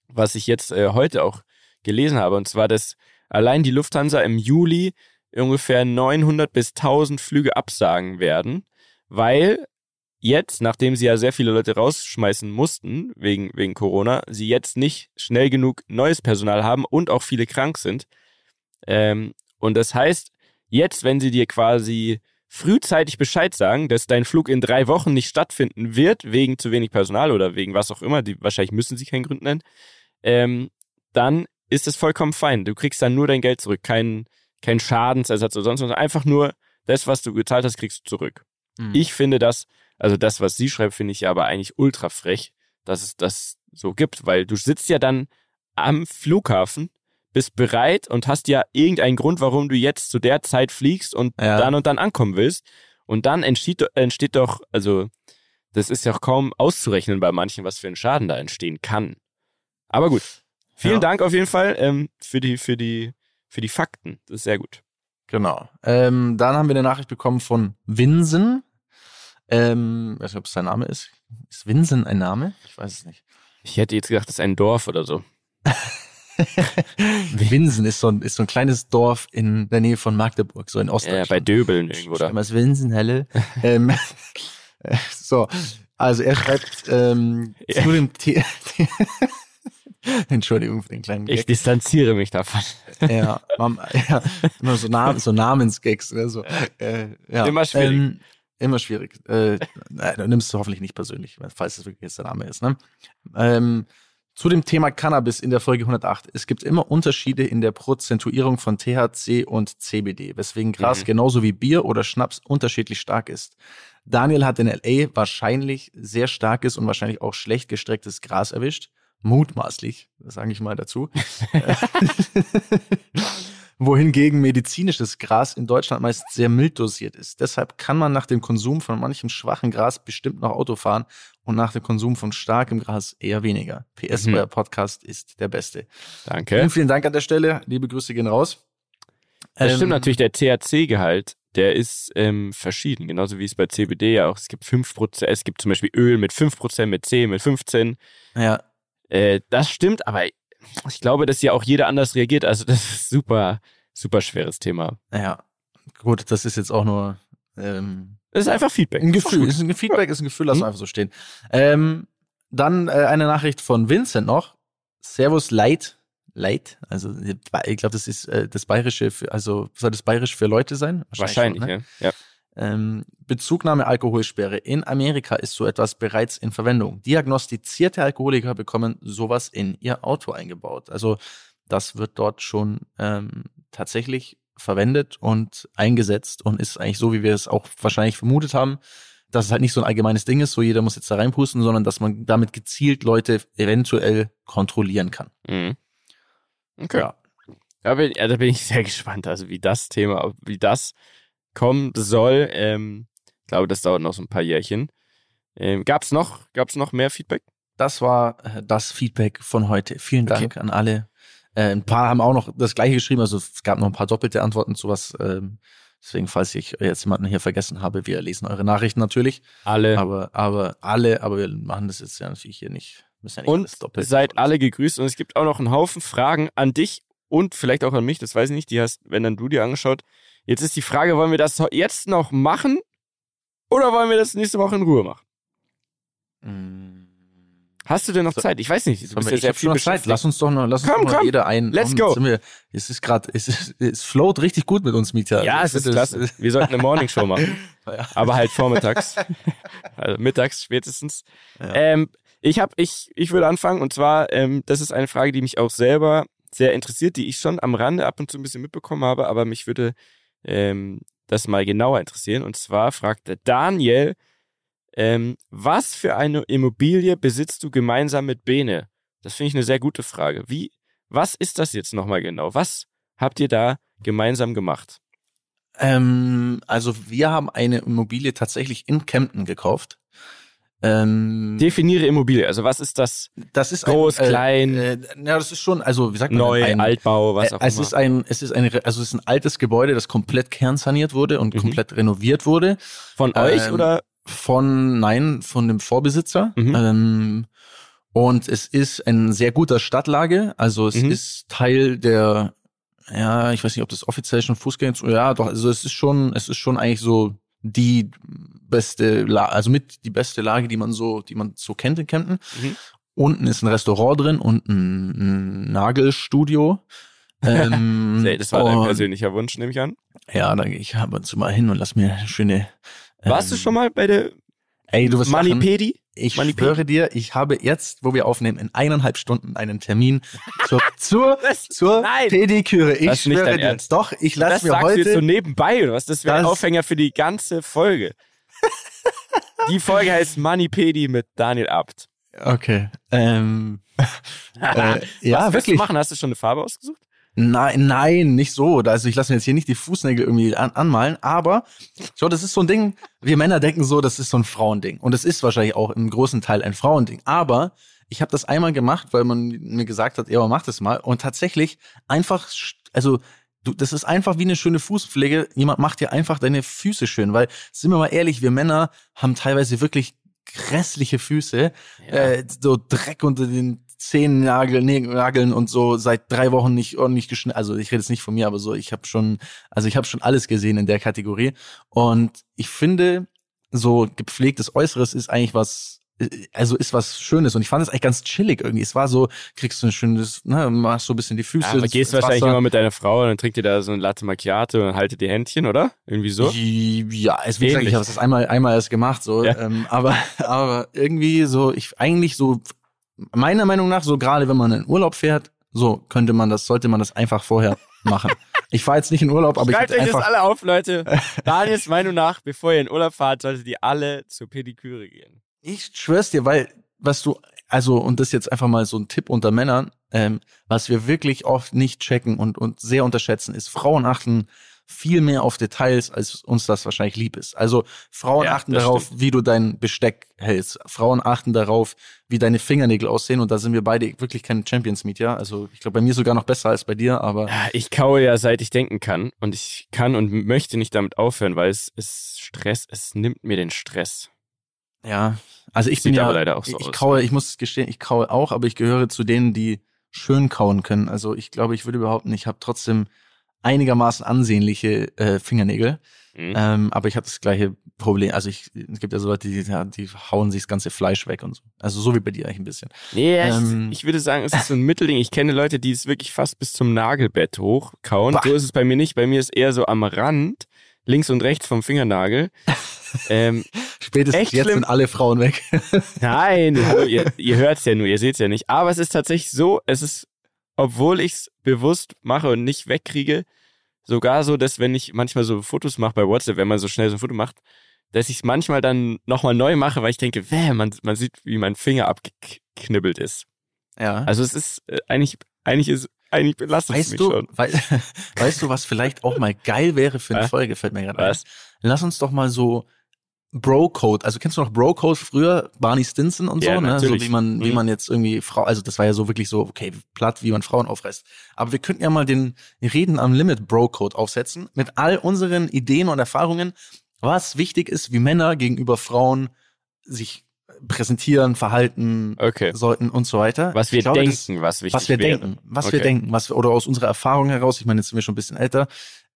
was ich jetzt äh, heute auch gelesen habe, und zwar, dass allein die Lufthansa im Juli ungefähr 900 bis 1000 Flüge absagen werden, weil jetzt, nachdem sie ja sehr viele Leute rausschmeißen mussten wegen, wegen Corona, sie jetzt nicht schnell genug neues Personal haben und auch viele krank sind. Ähm, und das heißt, jetzt, wenn sie dir quasi frühzeitig Bescheid sagen, dass dein Flug in drei Wochen nicht stattfinden wird, wegen zu wenig Personal oder wegen was auch immer, die, wahrscheinlich müssen sie keinen Grund nennen, ähm, dann ist es vollkommen fein. Du kriegst dann nur dein Geld zurück, kein, kein Schadensersatz oder sonst was, einfach nur das, was du gezahlt hast, kriegst du zurück. Mhm. Ich finde das, also das, was sie schreibt, finde ich ja aber eigentlich ultra frech, dass es das so gibt, weil du sitzt ja dann am Flughafen, bist bereit und hast ja irgendeinen Grund, warum du jetzt zu der Zeit fliegst und Ja. dann und dann ankommen willst. Und dann entsteht, entsteht doch, also das ist ja auch kaum auszurechnen bei manchen, was für ein Schaden da entstehen kann. Aber gut. Vielen Ja. Dank auf jeden Fall ähm, für die, für die, für die Fakten. Das ist sehr gut. Genau. Ähm, dann haben wir eine Nachricht bekommen von Winsen. Ähm, weiß nicht, ob es sein Name ist. Ist Winsen ein Name? Ich weiß es nicht. Ich hätte jetzt gedacht, das ist ein Dorf oder so. Winsen ist so, ein, ist so ein kleines Dorf in der Nähe von Magdeburg, so in Ja, Ostdeutschland. bei Döbeln irgendwo da. Damals Winsen, Helle. ähm, äh, so, also er schreibt ähm, Ja. zu dem The Entschuldigung für den kleinen Gag. Ich distanziere mich davon. ja, man, ja, immer so, Nam so Namensgags. Ne, so, äh, ja. Immer schwierig. Ähm, immer schwierig. Äh, nein, du nimmst es hoffentlich nicht persönlich, falls es wirklich jetzt der Name ist. Ne? Ähm, zu dem Thema Cannabis in der Folge 108. Es gibt immer Unterschiede in der Prozentuierung von THC und CBD, weswegen Gras Mhm. genauso wie Bier oder Schnaps unterschiedlich stark ist. Daniel hat in LA wahrscheinlich sehr starkes und wahrscheinlich auch schlecht gestrecktes Gras erwischt. Mutmaßlich, sage ich mal dazu. Wohingegen medizinisches Gras in Deutschland meist sehr mild dosiert ist. Deshalb kann man nach dem Konsum von manchem schwachen Gras bestimmt noch Auto fahren und nach dem Konsum von starkem Gras eher weniger. PS, Mhm. euer Podcast ist der beste. Danke. Vielen, vielen Dank an der Stelle. Liebe Grüße gehen raus. Das Ähm, stimmt natürlich, der THC-Gehalt, der ist ähm, verschieden, genauso wie es bei CBD ja auch, es gibt 5%, es gibt zum Beispiel Öl mit 5%, mit 10, mit 15. Ja, Äh, das stimmt, aber ich glaube, dass ja auch jeder anders reagiert. Also das ist super, super schweres Thema. ja. Gut, das ist jetzt auch nur ähm, Das ist einfach Feedback. ein Gefühl. Ist ein Feedback, ist ein Gefühl, lass Mhm. einfach so stehen. Ähm, dann äh, eine Nachricht von Vincent noch. Servus Leid. Leid, also ich glaube, das ist äh, das Bayerische, für, also soll das Bayerisch für Leute sein? Wahrscheinlich, schon, ne? ja. ja. Ähm, Bezugnahme Alkoholsperre. In Amerika ist so etwas bereits in Verwendung. Diagnostizierte Alkoholiker bekommen sowas in ihr Auto eingebaut. Also das wird dort schon ähm, tatsächlich verwendet und eingesetzt und ist eigentlich so, wie wir es auch wahrscheinlich vermutet haben, dass es halt nicht so ein allgemeines Ding ist, so jeder muss jetzt da reinpusten, sondern dass man damit gezielt Leute eventuell kontrollieren kann. Mhm. Okay. Ja. Da bin, ja, da bin ich sehr gespannt, also wie das Thema, wie das kommen soll. Ähm, ich glaube, das dauert noch so ein paar Jährchen. Ähm, gab's noch, gab's noch mehr Feedback? Das war äh, das Feedback von heute. Vielen Dank an alle. Äh, ein paar haben auch noch das gleiche geschrieben, also es gab noch ein paar doppelte Antworten zu was. Ähm, deswegen, falls ich jetzt jemanden hier vergessen habe, wir lesen eure Nachrichten natürlich. Alle. Aber, aber alle, aber wir machen das jetzt ja natürlich hier nicht. Ja nicht und seid alle gegrüßt. Und es gibt auch noch einen Haufen Fragen an dich und vielleicht auch an mich. Das weiß ich nicht. Die hast, wenn dann du dir angeschaut. Jetzt ist die Frage, wollen wir das jetzt noch machen oder wollen wir das nächste Woche in Ruhe machen? Mm. Hast du denn noch So- Zeit? Ich weiß nicht. Du bist ja ich sehr viel schon noch Zeit. Lass uns doch noch, lass uns Komm, doch noch komm. jeder ein. Let's go. Sind wir, es ist gerade, es, ist- es float richtig gut mit uns, Mieter. Ja, es ist klasse. Wir sollten eine Morningshow machen. Ja. Aber halt vormittags. also mittags spätestens. Ja. Ähm, ich hab, ich, ich würde anfangen und zwar, ähm, das ist eine Frage, die mich auch selber sehr interessiert, die ich schon am Rande ab und zu ein bisschen mitbekommen habe, aber mich würde ähm, das mal genauer interessieren. Und zwar fragt der Daniel, ähm, was für eine Immobilie besitzt du gemeinsam mit Bene? Das finde ich eine sehr gute Frage. Wie, was ist das jetzt nochmal genau? Was habt ihr da gemeinsam gemacht? Ähm, also wir haben eine Immobilie tatsächlich in Kempten gekauft. Ähm, Definiere Immobilie. Also was ist das? das ist groß, ein, äh, klein, Äh, ja, das ist schon, also wie sagt man, Neu, ein, Altbau, was äh, auch es immer. ist ein, es ist ein, also es ist ein altes Gebäude, das komplett kernsaniert wurde und Mhm. komplett renoviert wurde. Von euch ähm, oder? Von, nein, von dem Vorbesitzer. Mhm. Ähm, und es ist ein sehr guter Stadtlage. Also es Mhm. ist Teil der, ja, ich weiß nicht, ob das offiziell schon Fußgänger, ja, doch, also es ist schon, es ist schon eigentlich so die beste, La also mit die beste Lage, die man so, die man so kennt in Kempten. Mhm. Unten ist ein Restaurant drin und ein, ein Nagelstudio. Ähm, Das war dein und- persönlicher Wunsch, nehme ich an. Ja, da gehe ich ab und zu mal hin und lass mir eine schöne. Warst du ähm, schon mal bei der Ey, du wirst. Manipedi? Ich Manipedi? schwöre dir, ich habe jetzt, wo wir aufnehmen, in eineinhalb Stunden einen Termin zur, zur, zur Nein. Pediküre. Ich Das schwöre dir. Ernst. Doch, ich lasse Das mir sagst du jetzt so heute. nebenbei, oder was? Das wäre ein Das- Aufhänger für die ganze Folge. die Folge heißt Manipedi mit Daniel Abt. Okay. Ähm, äh, ja, was wirklich. du machen? Hast du schon eine Farbe ausgesucht? Nein, nein, nicht so. Also ich lasse mir jetzt hier nicht die Fußnägel irgendwie an, anmalen, aber so, das ist so ein Ding, wir Männer denken so, das ist so ein Frauending. Und es ist wahrscheinlich auch im großen Teil ein Frauending. Aber ich habe das einmal gemacht, weil man mir gesagt hat, ja, mach das mal. Und tatsächlich einfach, also du, das ist einfach wie eine schöne Fußpflege. Jemand macht dir einfach deine Füße schön, weil, sind wir mal ehrlich, wir Männer haben teilweise wirklich grässliche Füße, äh, so Dreck unter den Zehennagel, Nageln und so seit drei Wochen nicht ordentlich geschnitten. Also ich rede jetzt nicht von mir, aber so, ich habe schon, also ich habe schon alles gesehen in der Kategorie. Und ich finde, so gepflegtes Äußeres ist eigentlich was, also ist was Schönes und ich fand es eigentlich ganz chillig irgendwie. Es war so, kriegst du ein schönes, ne, machst so ein bisschen die Füße. Ja, aber gehst wahrscheinlich immer mit deiner Frau und dann trinkt ihr da so ein Latte Macchiato und haltet die Händchen, oder? Irgendwie so? Ja, es wie gesagt, ich habe das einmal einmal erst gemacht, so, ja. ähm, aber aber irgendwie so, ich eigentlich so meiner Meinung nach so gerade wenn man in Urlaub fährt, so könnte man das, sollte man das einfach vorher machen. Ich fahre jetzt nicht in Urlaub, aber Schreibt ich euch einfach das alle auf, Leute. Daniels Meinung nach, bevor ihr in Urlaub fahrt, solltet ihr alle zur Pediküre gehen. Ich schwör's dir, weil, was du, also, und das jetzt einfach mal so ein Tipp unter Männern, ähm, was wir wirklich oft nicht checken und, und sehr unterschätzen, ist Frauen achten viel mehr auf Details, als uns das wahrscheinlich lieb ist. Also Frauen Ja, achten darauf, stimmt. wie du dein Besteck hältst. Frauen achten darauf, wie deine Fingernägel aussehen. Und da sind wir beide wirklich keine Champions Meet, ja. Also ich glaube, bei mir sogar noch besser als bei dir, aber Ja, ich kaue ja, seit ich denken kann. Und ich kann und möchte nicht damit aufhören, weil es ist Stress, es nimmt mir den Stress. ja. Also ich Sieht bin ja, aber leider auch so ich aus. kaue, ich muss gestehen, ich kaue auch, aber ich gehöre zu denen, die schön kauen können. Also ich glaube, ich würde behaupten, ich habe trotzdem einigermaßen ansehnliche äh, Fingernägel. Mhm. Ähm, aber ich habe das gleiche Problem. Also ich, es gibt ja so Leute, die, die hauen sich das ganze Fleisch weg und so. Also so wie bei dir eigentlich ein bisschen. Nee, Ähm, ich, ich würde sagen, es ist so ein Mittelding. Ich kenne Leute, die es wirklich fast bis zum Nagelbett hochkauen. Bah. So ist es bei mir nicht. Bei mir ist eher so am Rand, links und rechts vom Fingernagel. ähm, Spätestens jetzt schlimm. sind alle Frauen weg. nein, ihr, ihr hört es ja nur, ihr seht es ja nicht. Aber es ist tatsächlich so, es ist, obwohl ich es bewusst mache und nicht wegkriege, sogar so, dass wenn ich manchmal so Fotos mache bei WhatsApp, wenn man so schnell so ein Foto macht, dass ich es manchmal dann nochmal neu mache, weil ich denke, wäh, man, man sieht, wie mein Finger abgeknibbelt ist. ja. Also es ist äh, eigentlich, eigentlich ist, eigentlich belastet es weißt mich du, schon. wei weißt du, was vielleicht auch mal geil wäre für eine? Folge, fällt mir gerade ein. Lass uns doch mal so Bro-Code, also kennst du noch Bro-Code früher, Barney Stinson und Ja, so, ne? So wie man, wie Mhm. man jetzt irgendwie Frau, also das war ja so wirklich so, okay, platt, wie man Frauen aufreißt. Aber wir könnten ja mal den Reden am Limit Bro-Code aufsetzen, mit all unseren Ideen und Erfahrungen, was wichtig ist, wie Männer gegenüber Frauen sich präsentieren, verhalten Okay. sollten und so weiter. Was wir glaube, denken, das- was wichtig was wir wäre. denken, was wir Okay. denken, was wir, oder aus unserer Erfahrung heraus, ich meine, jetzt sind wir schon ein bisschen älter,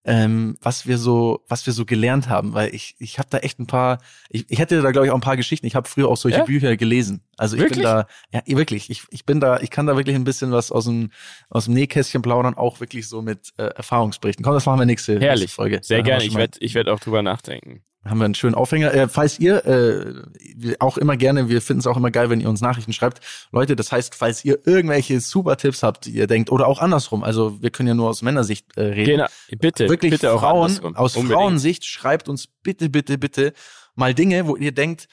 ähm, was wir so, was wir so gelernt haben, weil ich, ich habe da echt ein paar, ich, ich hätte da glaube ich auch ein paar Geschichten. Ich habe früher auch solche Ja? Bücher gelesen. Also ich Wirklich? bin da, ja wirklich, ich, ich bin da, ich kann da wirklich ein bisschen was aus dem aus dem Nähkästchen plaudern, auch wirklich so mit äh, Erfahrungsberichten. Komm, das machen wir nächste, Herrlich. nächste Folge. Sehr Da gerne. Ich werde ich werd auch drüber nachdenken. Haben wir einen schönen Aufhänger. Äh, falls ihr, äh, auch immer gerne, wir finden es auch immer geil, wenn ihr uns Nachrichten schreibt. Leute, das heißt, falls ihr irgendwelche super Tipps habt, die ihr denkt, oder auch andersrum, also wir können ja nur aus Männersicht äh, reden. Genau. Bitte, Wirklich bitte auch Frauen, andersrum. aus Unbedingt. Frauensicht, schreibt uns bitte, bitte, bitte mal Dinge, wo ihr denkt,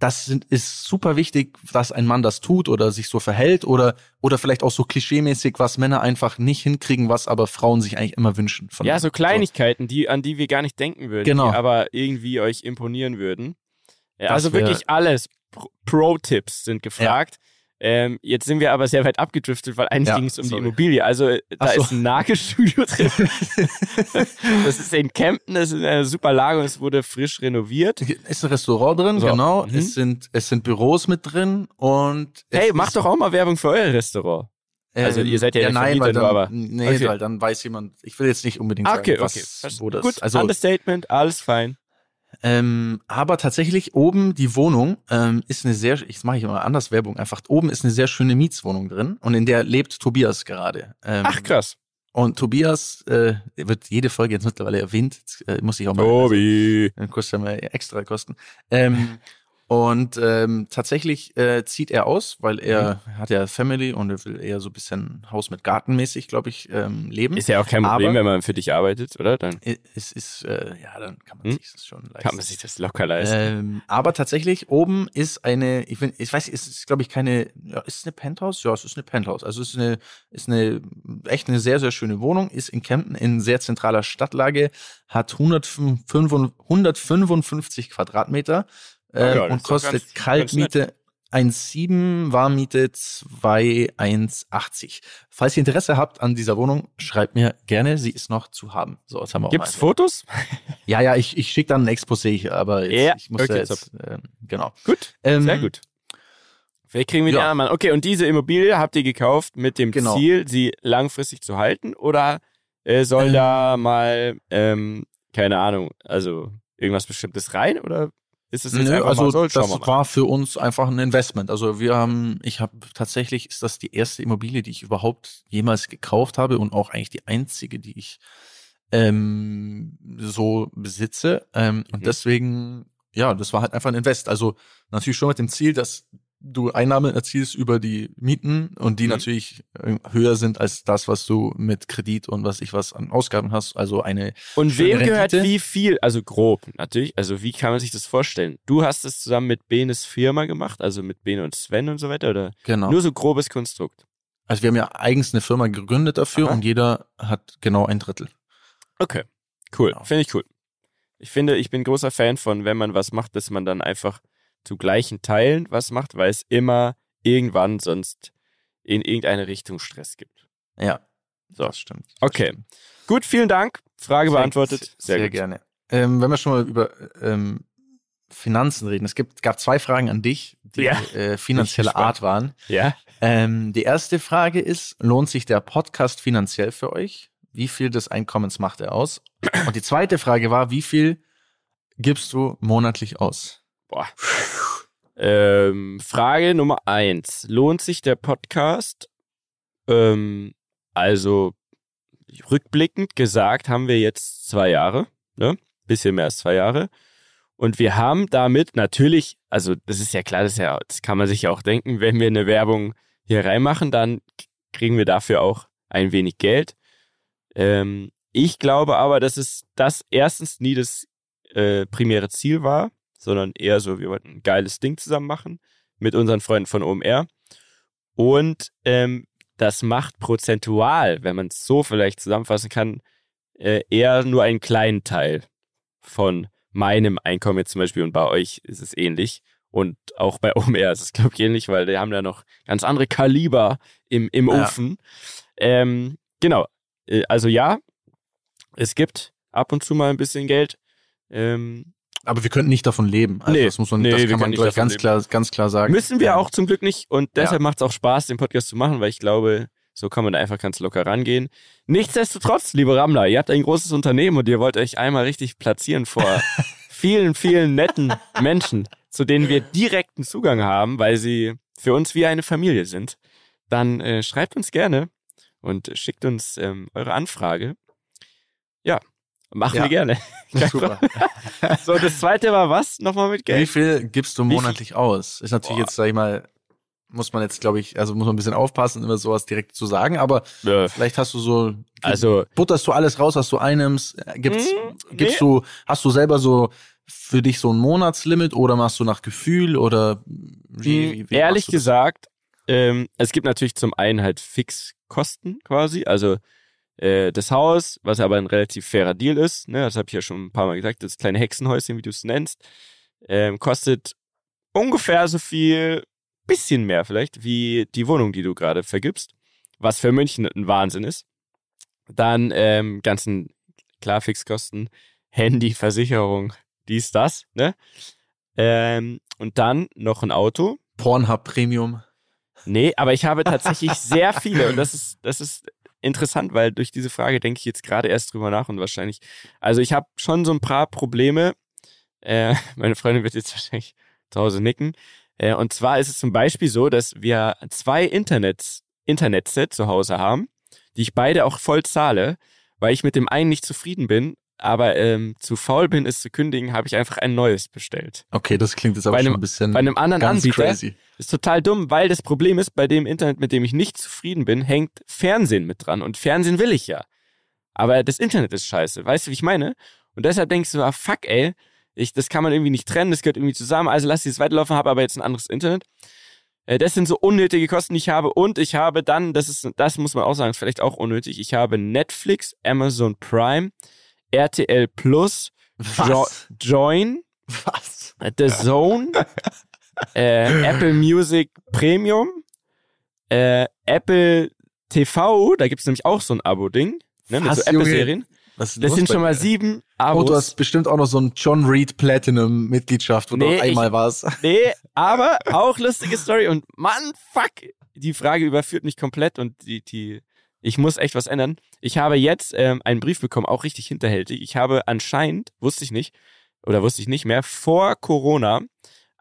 das sind, ist super wichtig, dass ein Mann das tut oder sich so verhält oder, oder vielleicht auch so klischeemäßig, was Männer einfach nicht hinkriegen, was aber Frauen sich eigentlich immer wünschen. Von Ja, so Kleinigkeiten, die, an die wir gar nicht denken würden, Genau. die aber irgendwie euch imponieren würden. Ja, also wirklich alles. Pro- Pro-Tipps sind gefragt. Ähm, jetzt sind wir aber sehr weit abgedriftet, weil eigentlich Ja, ging es um sorry. die Immobilie. Also äh, da Ach so. ist ein Nagelstudio drin. das ist in Kempten, das ist in einer super Lage und es wurde frisch renoviert. Ist ein Restaurant drin, So. genau. Mhm. Es sind es sind Büros mit drin und Hey, ist, macht doch auch mal Werbung für euer Restaurant. also ihr seid ja der nein, weil dann, nur, aber- nee, okay. weil dann weiß jemand. Ich will jetzt nicht unbedingt Ah, sagen, okay, was, okay. wo das. Gut, also, Understatement, alles fein. Ähm, aber tatsächlich oben die Wohnung ähm, ist eine sehr. Ich mache ich immer anders Werbung. Einfach oben ist eine sehr schöne Mietswohnung drin und in der lebt Tobias gerade. Ähm, Ach krass. Und Tobias äh, wird jede Folge jetzt mittlerweile erwähnt. Jetzt, äh, muss ich auch mal. Tobi. Dann kostet ja mal extra Kosten. Ähm, und ähm, tatsächlich äh, zieht er aus, weil er Mhm. hat ja Family und er will eher so ein bisschen Haus mit Garten mäßig, glaube ich, ähm, leben. Ist ja auch kein Problem, Aber- wenn man für dich arbeitet, oder? Dann es ist, äh, ja, dann kann man Hm? sich das schon leisten. kann man sich das locker leisten. ähm, aber tatsächlich oben ist eine, ich, find, ich weiß, es ist glaube ich keine, ja, ist es eine Penthouse? Ja, es ist eine Penthouse. Also es ist eine, ist eine echt eine sehr sehr schöne Wohnung, ist in Kempten in sehr zentraler Stadtlage, hat 155, 155 Quadratmeter äh, ja, und kostet ganz- Kaltmiete 1,7, Warmmiete 2,180. Falls ihr Interesse habt an dieser Wohnung, schreibt mir gerne, sie ist noch zu haben. So, jetzt haben wir auch Gibt's Fotos? ja, ja, ich, ich schicke dann ein Exposé, aber jetzt, Ja, ich muss okay, jetzt, ähm, genau. Gut, Ähm, sehr gut. Vielleicht kriegen wir die ja. anderen Mann. Okay, und diese Immobilie habt ihr gekauft mit dem Genau. Ziel, sie langfristig zu halten oder äh, soll Ähm. da mal, ähm, keine Ahnung, also irgendwas Bestimmtes rein oder ist es jetzt Nö, also so, das war für uns einfach ein Investment. Also wir haben, ich habe tatsächlich ist das die erste Immobilie, die ich überhaupt jemals gekauft habe und auch eigentlich die einzige, die ich ähm, so besitze. Ähm, Mhm. Und deswegen, ja, das war halt einfach ein Invest. Also natürlich schon mit dem Ziel, dass du Einnahmen erzielst über die Mieten und die Mhm. natürlich äh, höher sind als das, was du mit Kredit und was ich was an Ausgaben hast. Also eine Und wem gehört Rendite. wie viel? Also grob natürlich. Also wie kann man sich das vorstellen? Du hast es zusammen mit Benes Firma gemacht, also mit Bene und Sven und so weiter, oder genau. nur so grobes Konstrukt? Also wir haben ja eigens eine Firma gegründet dafür Aha. und jeder hat genau ein Drittel. Okay, cool. Genau. Finde ich cool. Ich finde, ich bin großer Fan von, wenn man was macht, dass man dann einfach zu gleichen Teilen was macht, weil es immer irgendwann sonst in irgendeine Richtung Stress gibt. Ja, So. das stimmt. Das Okay. stimmt. Gut, vielen Dank. Frage Sehr- beantwortet. Sehr, gut. gerne. Ähm, wenn wir schon mal über ähm, Finanzen reden, es gibt, gab zwei Fragen an dich, die Ja. äh, finanzieller gespannt. Art waren. Ja. Ähm, die erste Frage ist, lohnt sich der Podcast finanziell für euch? Wie viel des Einkommens macht er aus? Und die zweite Frage war, wie viel gibst du monatlich aus? Boah. Ähm, Frage Nummer eins. Lohnt sich der Podcast? Ähm, also rückblickend gesagt haben wir jetzt zwei Jahre, ne? Bisschen mehr als zwei Jahre. Und wir haben damit natürlich, also das ist ja klar, das, ja, das kann man sich ja auch denken, wenn wir eine Werbung hier reinmachen, dann kriegen wir dafür auch ein wenig Geld. Ähm, ich glaube aber, dass es das erstens nie das äh, primäre Ziel war, sondern eher so, wir wollten ein geiles Ding zusammen machen mit unseren Freunden von OMR. Und ähm, das macht prozentual, wenn man es so vielleicht zusammenfassen kann, äh, eher nur einen kleinen Teil von meinem Einkommen jetzt zum Beispiel und bei euch ist es ähnlich. Und auch bei OMR ist es, glaube ich, ähnlich, weil die haben da noch ganz andere Kaliber im, im Ja. Ofen. Ähm, genau. Äh, Also ja, es gibt ab und zu mal ein bisschen Geld. Ähm, Aber wir könnten nicht davon leben. Also Nee, das muss man, nee, das kann man können nicht glaub ich, davon ganz klar, ganz klar sagen. Müssen wir Ähm, auch zum Glück nicht und deshalb Ja. macht es auch Spaß, den Podcast zu machen, weil ich glaube, so kann man da einfach ganz locker rangehen. Nichtsdestotrotz, liebe Rammler, ihr habt ein großes Unternehmen und ihr wollt euch einmal richtig platzieren vor vielen, vielen netten Menschen, zu denen wir direkten Zugang haben, weil sie für uns wie eine Familie sind. Dann äh, schreibt uns gerne und schickt uns ähm, eure Anfrage. Ja, machen Ja. wir gerne. Super. So, das zweite war was? Nochmal mit Wie Geld? viel gibst du Wie monatlich aus? Ist natürlich Boah. jetzt, sag ich mal, muss man jetzt, glaube ich, also muss man ein bisschen aufpassen, immer sowas direkt zu sagen, aber Äh, vielleicht hast du so, also, butterst du alles raus, was du einnimmst, gibt's, gibst nee. du, hast du selber so für dich so ein Monatslimit oder machst du nach Gefühl oder wie, wie, wie Ehrlich gesagt, ähm, es gibt natürlich zum einen halt Fixkosten quasi, also äh, das Haus, was aber ein relativ fairer Deal ist, ne, das habe ich ja schon ein paar Mal gesagt, das kleine Hexenhäuschen, wie du es nennst, ähm, kostet ungefähr so viel, bisschen mehr vielleicht, wie die Wohnung, die du gerade vergibst, was für München ein Wahnsinn ist. Dann ähm, ganzen, klar, Fixkosten, Handy, Versicherung, dies, das, ne? Ähm, und dann noch ein Auto, Pornhub Premium. Nee, aber ich habe tatsächlich sehr viele und das ist, das ist interessant, weil durch diese Frage denke ich jetzt gerade erst drüber nach und wahrscheinlich, also ich habe schon so ein paar Probleme. Äh, meine Freundin wird jetzt wahrscheinlich zu Hause nicken. Äh, und zwar ist es zum Beispiel so, dass wir zwei Internets, Internetsets zu Hause haben, die ich beide auch voll zahle, weil ich mit dem einen nicht zufrieden bin, aber ähm, zu faul bin, es zu kündigen, habe ich einfach ein neues bestellt. Okay, das klingt jetzt aber einem- schon ein bisschen Bei einem anderen ganz Anbieter crazy. ist total dumm, weil das Problem ist, bei dem Internet, mit dem ich nicht zufrieden bin, hängt Fernsehen mit dran. Und Fernsehen will ich ja. Aber das Internet ist scheiße. Weißt du, wie ich meine? Und deshalb denkst du, ah, fuck, ey, ich, das kann man irgendwie nicht trennen, das gehört irgendwie zusammen. Also lass ich es weiterlaufen, habe aber jetzt ein anderes Internet. Äh, Das sind so unnötige Kosten, die ich habe. Und ich habe dann, das ist, das muss man auch sagen, ist vielleicht auch unnötig. Ich habe Netflix, Amazon Prime, RTL Plus, jo? Join, Was? The Zone, äh, Apple Music Premium, äh, Apple TV, da gibt's nämlich auch so ein Abo-Ding, ne, mit Was, so Apple-Serien. Das sind schon mal sieben Oh, Abos. du hast bestimmt auch noch so ein John Reed Platinum Mitgliedschaft, wo Nee, du einmal ich- warst. Nee, aber auch lustige Story und Mann, fuck, die Frage überführt mich komplett und die, die, ich muss echt was ändern. Ich habe jetzt ähm, einen Brief bekommen, auch richtig hinterhältig. Ich habe anscheinend, wusste ich nicht, oder wusste ich nicht mehr, vor Corona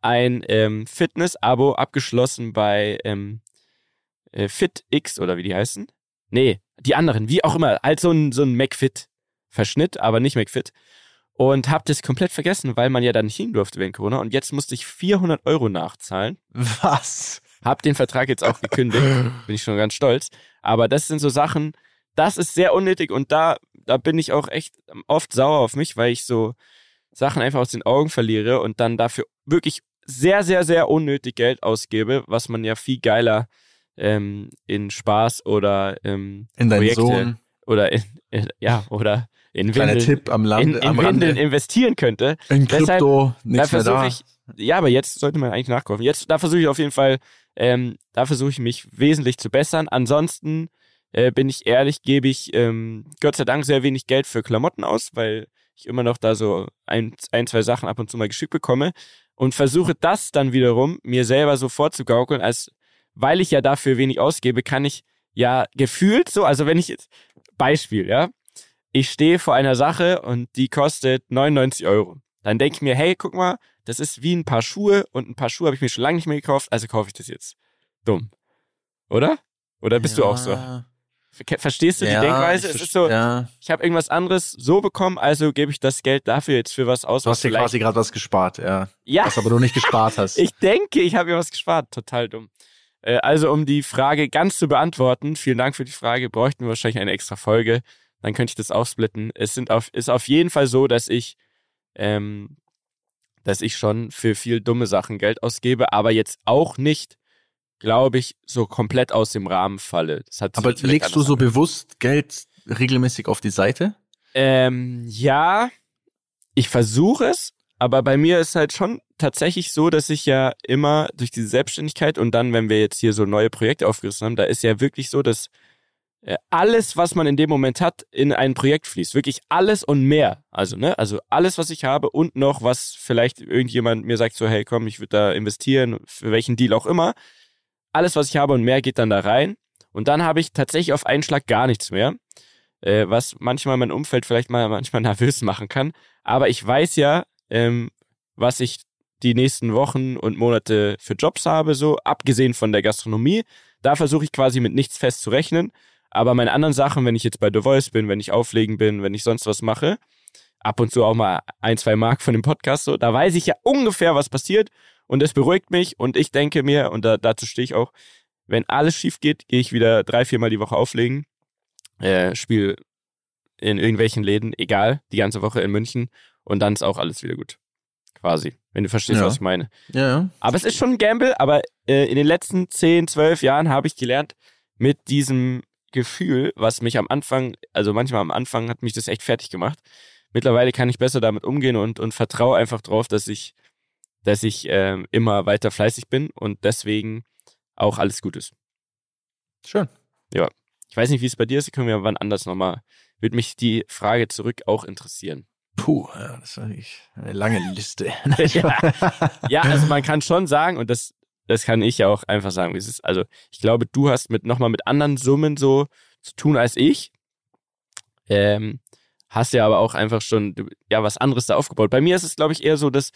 ein ähm, Fitness-Abo abgeschlossen bei ähm, äh, FitX oder wie die heißen. Nee, die anderen, wie auch immer, halt so ein, so ein McFit-Verschnitt, aber nicht McFit. Und hab das komplett vergessen, weil man ja dann nicht hin durfte während Corona. Und jetzt musste ich 400 Euro nachzahlen. Was? Hab den Vertrag jetzt auch gekündigt. bin ich schon ganz stolz. Aber das sind so Sachen, das ist sehr unnötig und da, da bin ich auch echt oft sauer auf mich, weil ich so Sachen einfach aus den Augen verliere und dann dafür wirklich sehr, sehr, sehr unnötig Geld ausgebe, was man ja viel geiler ähm, in Spaß oder ähm, In deinen Projekte Sohn. Oder in, in, ja oder in Kleiner Windeln, Tipp am Land, in, in am Windeln Rande. investieren könnte. In Krypto, nichts mehr da. ich, ja, aber jetzt sollte man eigentlich nachkaufen. Jetzt, da versuche ich auf jeden Fall, ähm, da versuche ich mich wesentlich zu bessern. Ansonsten äh, bin ich ehrlich, gebe ich ähm, Gott sei Dank sehr wenig Geld für Klamotten aus, weil ich immer noch da so ein, ein, zwei Sachen ab und zu mal geschickt bekomme und versuche das dann wiederum mir selber so vorzugaukeln, als weil ich ja dafür wenig ausgebe, kann ich ja gefühlt so, also wenn ich jetzt, Beispiel, ja, ich stehe vor einer Sache und die kostet 99 Euro. Dann denke ich mir, hey, guck mal, das ist wie ein paar Schuhe und ein paar Schuhe habe ich mir schon lange nicht mehr gekauft, also kaufe ich das jetzt. Dumm. Oder? Oder bist du auch so? Ver- Verstehst du die Denkweise? Es ist so, Ja. ich habe irgendwas anderes so bekommen, also gebe ich das Geld dafür jetzt für was aus. Du hast dir quasi gerade was gespart, ja. ja, Was aber du nicht gespart hast. ich denke, ich habe mir was gespart. Total dumm. Äh, Also, um die Frage ganz zu beantworten, vielen Dank für die Frage, bräuchten wir wahrscheinlich eine extra Folge. Dann könnte ich das aufsplitten. Es sind auf, ist auf jeden Fall so, dass ich, ähm, dass ich schon für viel dumme Sachen Geld ausgebe, aber jetzt auch nicht, glaube ich, so komplett aus dem Rahmen falle. Das hat aber legst du so bewusst Geld regelmäßig auf die Seite? Ähm, ja, ich versuche es, aber bei mir ist halt schon tatsächlich so, dass ich ja immer durch diese Selbstständigkeit und dann, wenn wir jetzt hier so neue Projekte aufgerissen haben, da ist ja wirklich so, dass äh, alles, was man in dem Moment hat, in ein Projekt fließt. Wirklich alles und mehr. Also, ne, also alles, was ich habe und noch, was vielleicht irgendjemand mir sagt, so, hey, komm, ich würde da investieren, für welchen Deal auch immer. Alles, was ich habe und mehr, geht dann da rein. Und dann habe ich tatsächlich auf einen Schlag gar nichts mehr äh, was manchmal mein Umfeld vielleicht mal manchmal nervös machen kann. Aber ich weiß ja, ähm, was ich die nächsten Wochen und Monate für Jobs habe, so abgesehen von der Gastronomie. Da versuche ich quasi mit nichts festzurechnen. Aber meine anderen Sachen, wenn ich jetzt bei The Voice bin, wenn ich auflegen bin, wenn ich sonst was mache, ab und zu auch mal ein, zwei Mark von dem Podcast, so, da weiß ich ja ungefähr, was passiert und es beruhigt mich und ich denke mir, und da, dazu stehe ich auch, wenn alles schief geht, gehe ich wieder drei, viermal die Woche auflegen äh, Spiel in irgendwelchen Läden, egal, die ganze Woche in München und dann ist auch alles wieder gut. Quasi, wenn du verstehst, Ja. was ich meine. Ja, ja. Aber es ist schon ein Gamble, aber äh, in den letzten 10, 12 Jahren habe ich gelernt, mit diesem Gefühl, was mich am Anfang, also manchmal am Anfang hat mich das echt fertig gemacht. Mittlerweile kann ich besser damit umgehen und, und vertraue einfach drauf, dass ich, dass ich ähm, immer weiter fleißig bin und deswegen auch alles gut ist. Schön. Ich weiß nicht, wie es bei dir ist, können wir wann anders nochmal. Würde mich die Frage zurück auch interessieren. Puh, ja, das ist eigentlich eine lange Liste. ja. ja, also man kann schon sagen, und das, das kann ich ja auch einfach sagen, es ist. Also ich glaube, du hast mit nochmal mit anderen Summen so zu tun als ich. Ähm, hast ja aber auch einfach schon ja was anderes da aufgebaut. Bei mir ist es, glaube ich, eher so, dass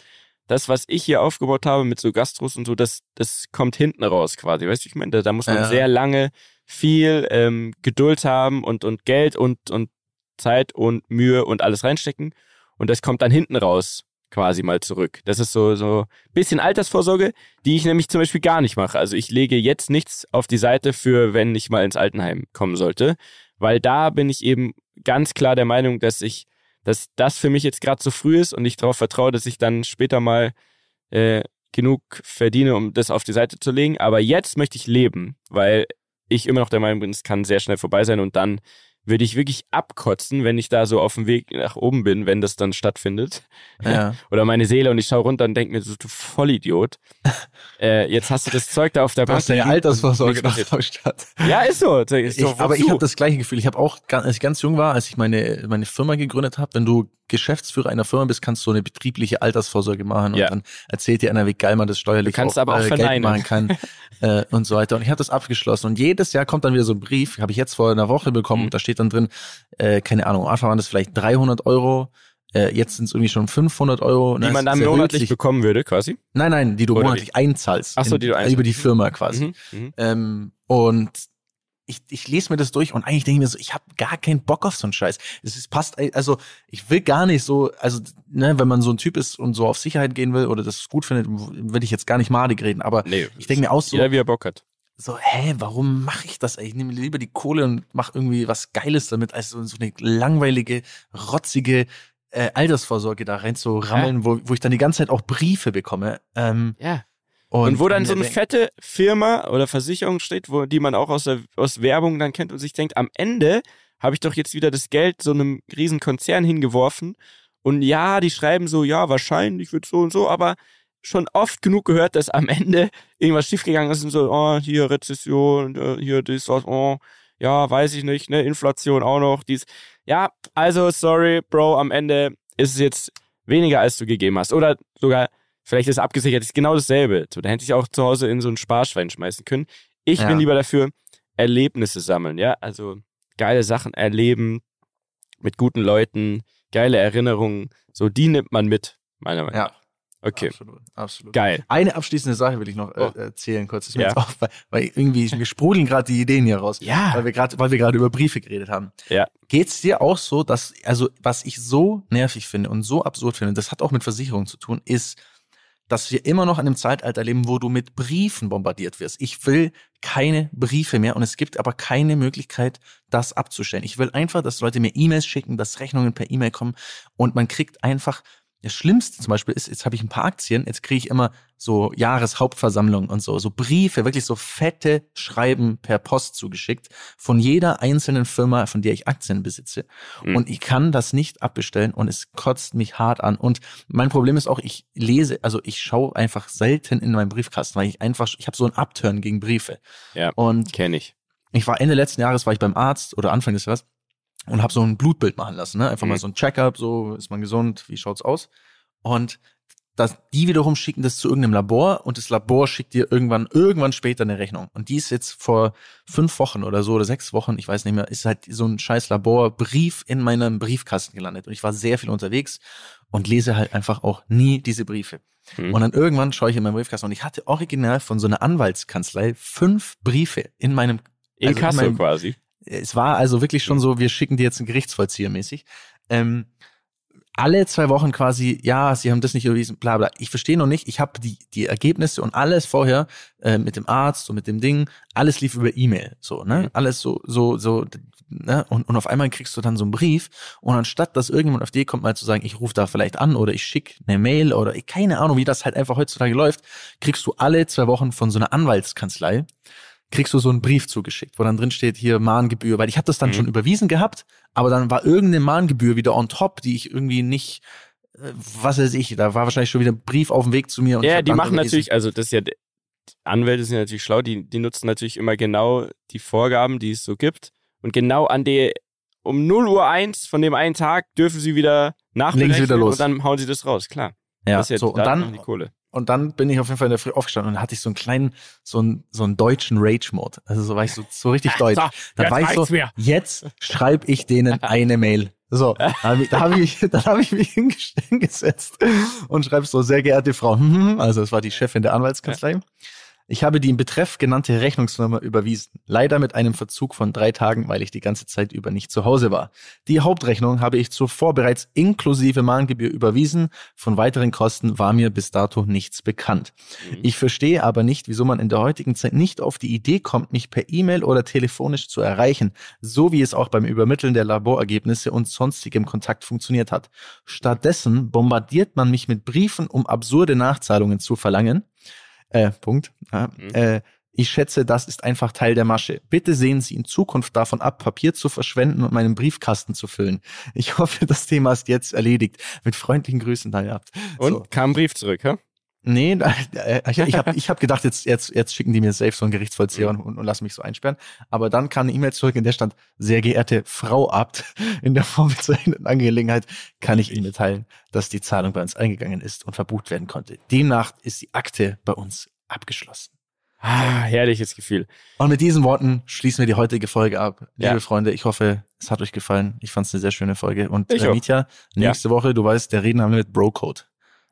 das, was ich hier aufgebaut habe mit so Gastros und so, das, das kommt hinten raus quasi. Weißt du, ich meine, da, da muss man Ja. sehr lange viel ähm, Geduld haben und, und Geld und, und Zeit und Mühe und alles reinstecken. Und das kommt dann hinten raus quasi mal zurück. Das ist so, so bisschen Altersvorsorge, die ich nämlich zum Beispiel gar nicht mache. Also ich lege jetzt nichts auf die Seite für, wenn ich mal ins Altenheim kommen sollte, weil da bin ich eben ganz klar der Meinung, dass ich, dass das für mich jetzt gerade zu früh ist und ich darauf vertraue, dass ich dann später mal äh, genug verdiene, um das auf die Seite zu legen. Aber jetzt möchte ich leben, weil ich immer noch der Meinung bin, es kann sehr schnell vorbei sein und dann würde ich wirklich abkotzen, wenn ich da so auf dem Weg nach oben bin, wenn das dann stattfindet. ja. Oder meine Seele und ich schaue runter und denke mir so, du Vollidiot. äh, jetzt hast du das Zeug da auf der Du hast deine und Altersvorsorge passiert. noch statt. Ja, ist so. Ist Ich, aber ich habe das gleiche Gefühl. Ich habe auch, als ich ganz jung war, als ich meine, meine Firma gegründet habe, wenn du Geschäftsführer einer Firma bist, kannst du eine betriebliche Altersvorsorge machen und Ja. dann erzählt dir einer, wie geil man das steuerlich Du kannst aber auch äh, Geld machen kann äh, und so weiter. Und ich habe das abgeschlossen und jedes Jahr kommt dann wieder so ein Brief, habe ich jetzt vor einer Woche bekommen Mhm. und da steht dann drin, äh, keine Ahnung, Anfang waren das vielleicht 300 Euro Äh, jetzt sind es irgendwie schon 500 Euro. Die man dann monatlich sich. bekommen würde, quasi. Nein, nein, die du Oder monatlich einzahlst. Ach so, in- die du einzahlst. Über die Firma quasi. Mhm. Mhm. Ähm, und ich, ich lese mir das durch und eigentlich denke ich mir so, ich habe gar keinen Bock auf so einen Scheiß. Es ist passt, also ich will gar nicht so, also ne, wenn man so ein Typ ist und so auf Sicherheit gehen will oder das gut findet, will ich jetzt gar nicht madig reden, aber Nee, ich denke mir auch so, jeder, wie er Bock hat. so, hä, warum mache ich das? ey? Ich nehme lieber die Kohle und mache irgendwie was Geiles damit, als so, so eine langweilige, rotzige äh, Altersvorsorge da rein zu rammeln, wo, wo ich dann die ganze Zeit auch Briefe bekomme. Ähm, Ja. Und, Und, wo dann so eine fette Firma oder Versicherung steht, wo, die man auch aus, der, aus Werbung dann kennt und sich denkt, am Ende habe ich doch jetzt wieder das Geld so einem riesen Konzern hingeworfen. Und ja, die schreiben so, ja, wahrscheinlich wird so und so, aber schon oft genug gehört, dass am Ende irgendwas schiefgegangen ist und so, oh, hier Rezession, äh, hier das, was, oh, ja, weiß ich nicht, ne, Inflation auch noch, dies. Ja, also, sorry, Bro, am Ende ist es jetzt weniger, als du gegeben hast. Oder sogar, vielleicht ist es abgesichert, ist genau dasselbe. So, da hätte ich auch zu Hause in so ein Sparschwein schmeißen können. Ich Ja. bin lieber dafür, Erlebnisse sammeln, ja, also geile Sachen erleben, mit guten Leuten, geile Erinnerungen, so die nimmt man mit, meiner Meinung nach. Ja, Okay, absolut, absolut. geil. Eine abschließende Sache will ich noch äh, Oh. erzählen, kurz. Ist mir Ja. jetzt auf, weil, weil irgendwie, wir sprudeln gerade die Ideen hier raus. Ja. Weil wir gerade, über Briefe geredet haben. Ja. Geht's dir auch so, dass, also, was ich so nervig finde und so absurd finde, das hat auch mit Versicherung zu tun, ist, dass wir immer noch in einem Zeitalter leben, wo du mit Briefen bombardiert wirst. Ich will keine Briefe mehr und es gibt aber keine Möglichkeit, das abzustellen. Ich will einfach, dass Leute mir E-Mails schicken, dass Rechnungen per E-Mail kommen und man kriegt einfach das Schlimmste zum Beispiel ist, jetzt habe ich ein paar Aktien, jetzt kriege ich immer so Jahreshauptversammlung und so, so Briefe, wirklich so fette Schreiben per Post zugeschickt von jeder einzelnen Firma, von der ich Aktien besitze. Mhm. Und ich kann das nicht abbestellen und es kotzt mich hart an. Und mein Problem ist auch, ich lese, also ich schaue einfach selten in meinen Briefkasten, weil ich einfach, ich habe so ein Abturn gegen Briefe. Ja. Und Kenne ich. ich war Ende letzten Jahres war ich beim Arzt oder Anfang des Jahres und habe so ein Blutbild machen lassen, ne? Einfach Mhm. mal so ein Checkup, so ist man gesund, wie schaut's aus? Und das, die wiederum schicken das zu irgendeinem Labor und das Labor schickt dir irgendwann irgendwann später eine Rechnung. Und die ist jetzt vor fünf Wochen oder so oder sechs Wochen, ich weiß nicht mehr, ist halt so ein scheiß Laborbrief in meinem Briefkasten gelandet. Und ich war sehr viel unterwegs und lese halt einfach auch nie diese Briefe. Mhm. Und dann irgendwann schaue ich in meinen Briefkasten und ich hatte original von so einer Anwaltskanzlei fünf Briefe in meinem In also in Kassel meinem- quasi. Es war also wirklich schon so, wir schicken dir jetzt einen Gerichtsvollzieher mäßig. Ähm, alle zwei Wochen quasi, ja, sie haben das nicht überwiesen, bla bla. Ich verstehe noch nicht, ich habe die, die Ergebnisse und alles vorher äh, mit dem Arzt und mit dem Ding, alles lief über E-Mail, so, ne? Mhm. Alles so, so, so, ne? Und, und auf einmal kriegst du dann so einen Brief und anstatt, dass irgendjemand auf die kommt, mal zu sagen, ich rufe da vielleicht an oder ich schicke eine Mail oder ich, keine Ahnung, wie das halt einfach heutzutage läuft, kriegst du alle zwei Wochen von so einer Anwaltskanzlei kriegst du so einen Brief zugeschickt, wo dann drin steht, hier Mahngebühr, weil ich habe das dann Mhm. schon überwiesen gehabt, aber dann war irgendeine Mahngebühr wieder on top, die ich irgendwie nicht, äh, was weiß ich, da war wahrscheinlich schon wieder ein Brief auf dem Weg zu mir. Und Ja, die machen natürlich, also das ist ja, die Anwälte sind natürlich schlau, die, die nutzen natürlich immer genau die Vorgaben, die es so gibt. Und genau an der, um 0 Uhr 1 von dem einen Tag dürfen sie wieder nachberechnen wieder los. und dann hauen sie das raus, klar. ja, das ist ja so, und da dann, die Kohle. Und dann bin ich auf jeden Fall in der Früh aufgestanden und dann hatte ich so einen kleinen, so einen, so einen deutschen Rage-Mode. Also so war ich so, so richtig deutsch. Dann jetzt war ich so, mir. jetzt schreibe ich denen eine Mail. So, da habe ich, da hab ich, dann hab ich mich hinges- hingesetzt und schreibe so, sehr geehrte Frau, also es war die Chefin der Anwaltskanzlei. Ich habe die im Betreff genannte Rechnungsnummer überwiesen. Leider mit einem Verzug von drei Tagen, weil ich die ganze Zeit über nicht zu Hause war. Die Hauptrechnung habe ich zuvor bereits inklusive Mahngebühr überwiesen. Von weiteren Kosten war mir bis dato nichts bekannt. Mhm. Ich verstehe aber nicht, wieso man in der heutigen Zeit nicht auf die Idee kommt, mich per E-Mail oder telefonisch zu erreichen, so wie es auch beim Übermitteln der Laborergebnisse und sonstigem Kontakt funktioniert hat. Stattdessen bombardiert man mich mit Briefen, um absurde Nachzahlungen zu verlangen. Äh, Punkt. Ja, Mhm. äh, ich schätze, das ist einfach Teil der Masche. Bitte sehen Sie in Zukunft davon ab, Papier zu verschwenden und meinen Briefkasten zu füllen. Ich hoffe, das Thema ist jetzt erledigt. Mit freundlichen Grüßen, da habt. Und So. kam ein Brief zurück, hä? Nee, äh, ich, ich habe ich hab gedacht, jetzt, jetzt, jetzt schicken die mir safe so einen Gerichtsvollzieher und, und, und lassen mich so einsperren. Aber dann kam eine E-Mail zurück, in der stand, sehr geehrte Frau Abt, in der vorbezeichneten Angelegenheit kann ich Ihnen mitteilen, dass die Zahlung bei uns eingegangen ist und verbucht werden konnte. Demnach ist die Akte bei uns abgeschlossen. Ah, herrliches Gefühl. Und mit diesen Worten schließen wir die heutige Folge ab. Liebe Ja. Freunde, ich hoffe, es hat euch gefallen. Ich fand es eine sehr schöne Folge. Und äh. Mitya, nächste Woche, du weißt, der Reden haben wir mit Bro-Code.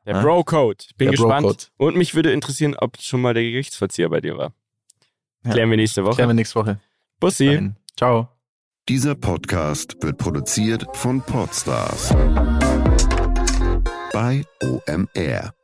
Der Ja. Bro-Code. Ich bin Der gespannt. Und mich würde interessieren, ob schon mal der Gerichtsverzieher bei dir war. Ja. Klären wir nächste Woche. Klären wir nächste Woche. Bussi. Dahin. Ciao. Dieser Podcast wird produziert von Podstars bei OMR.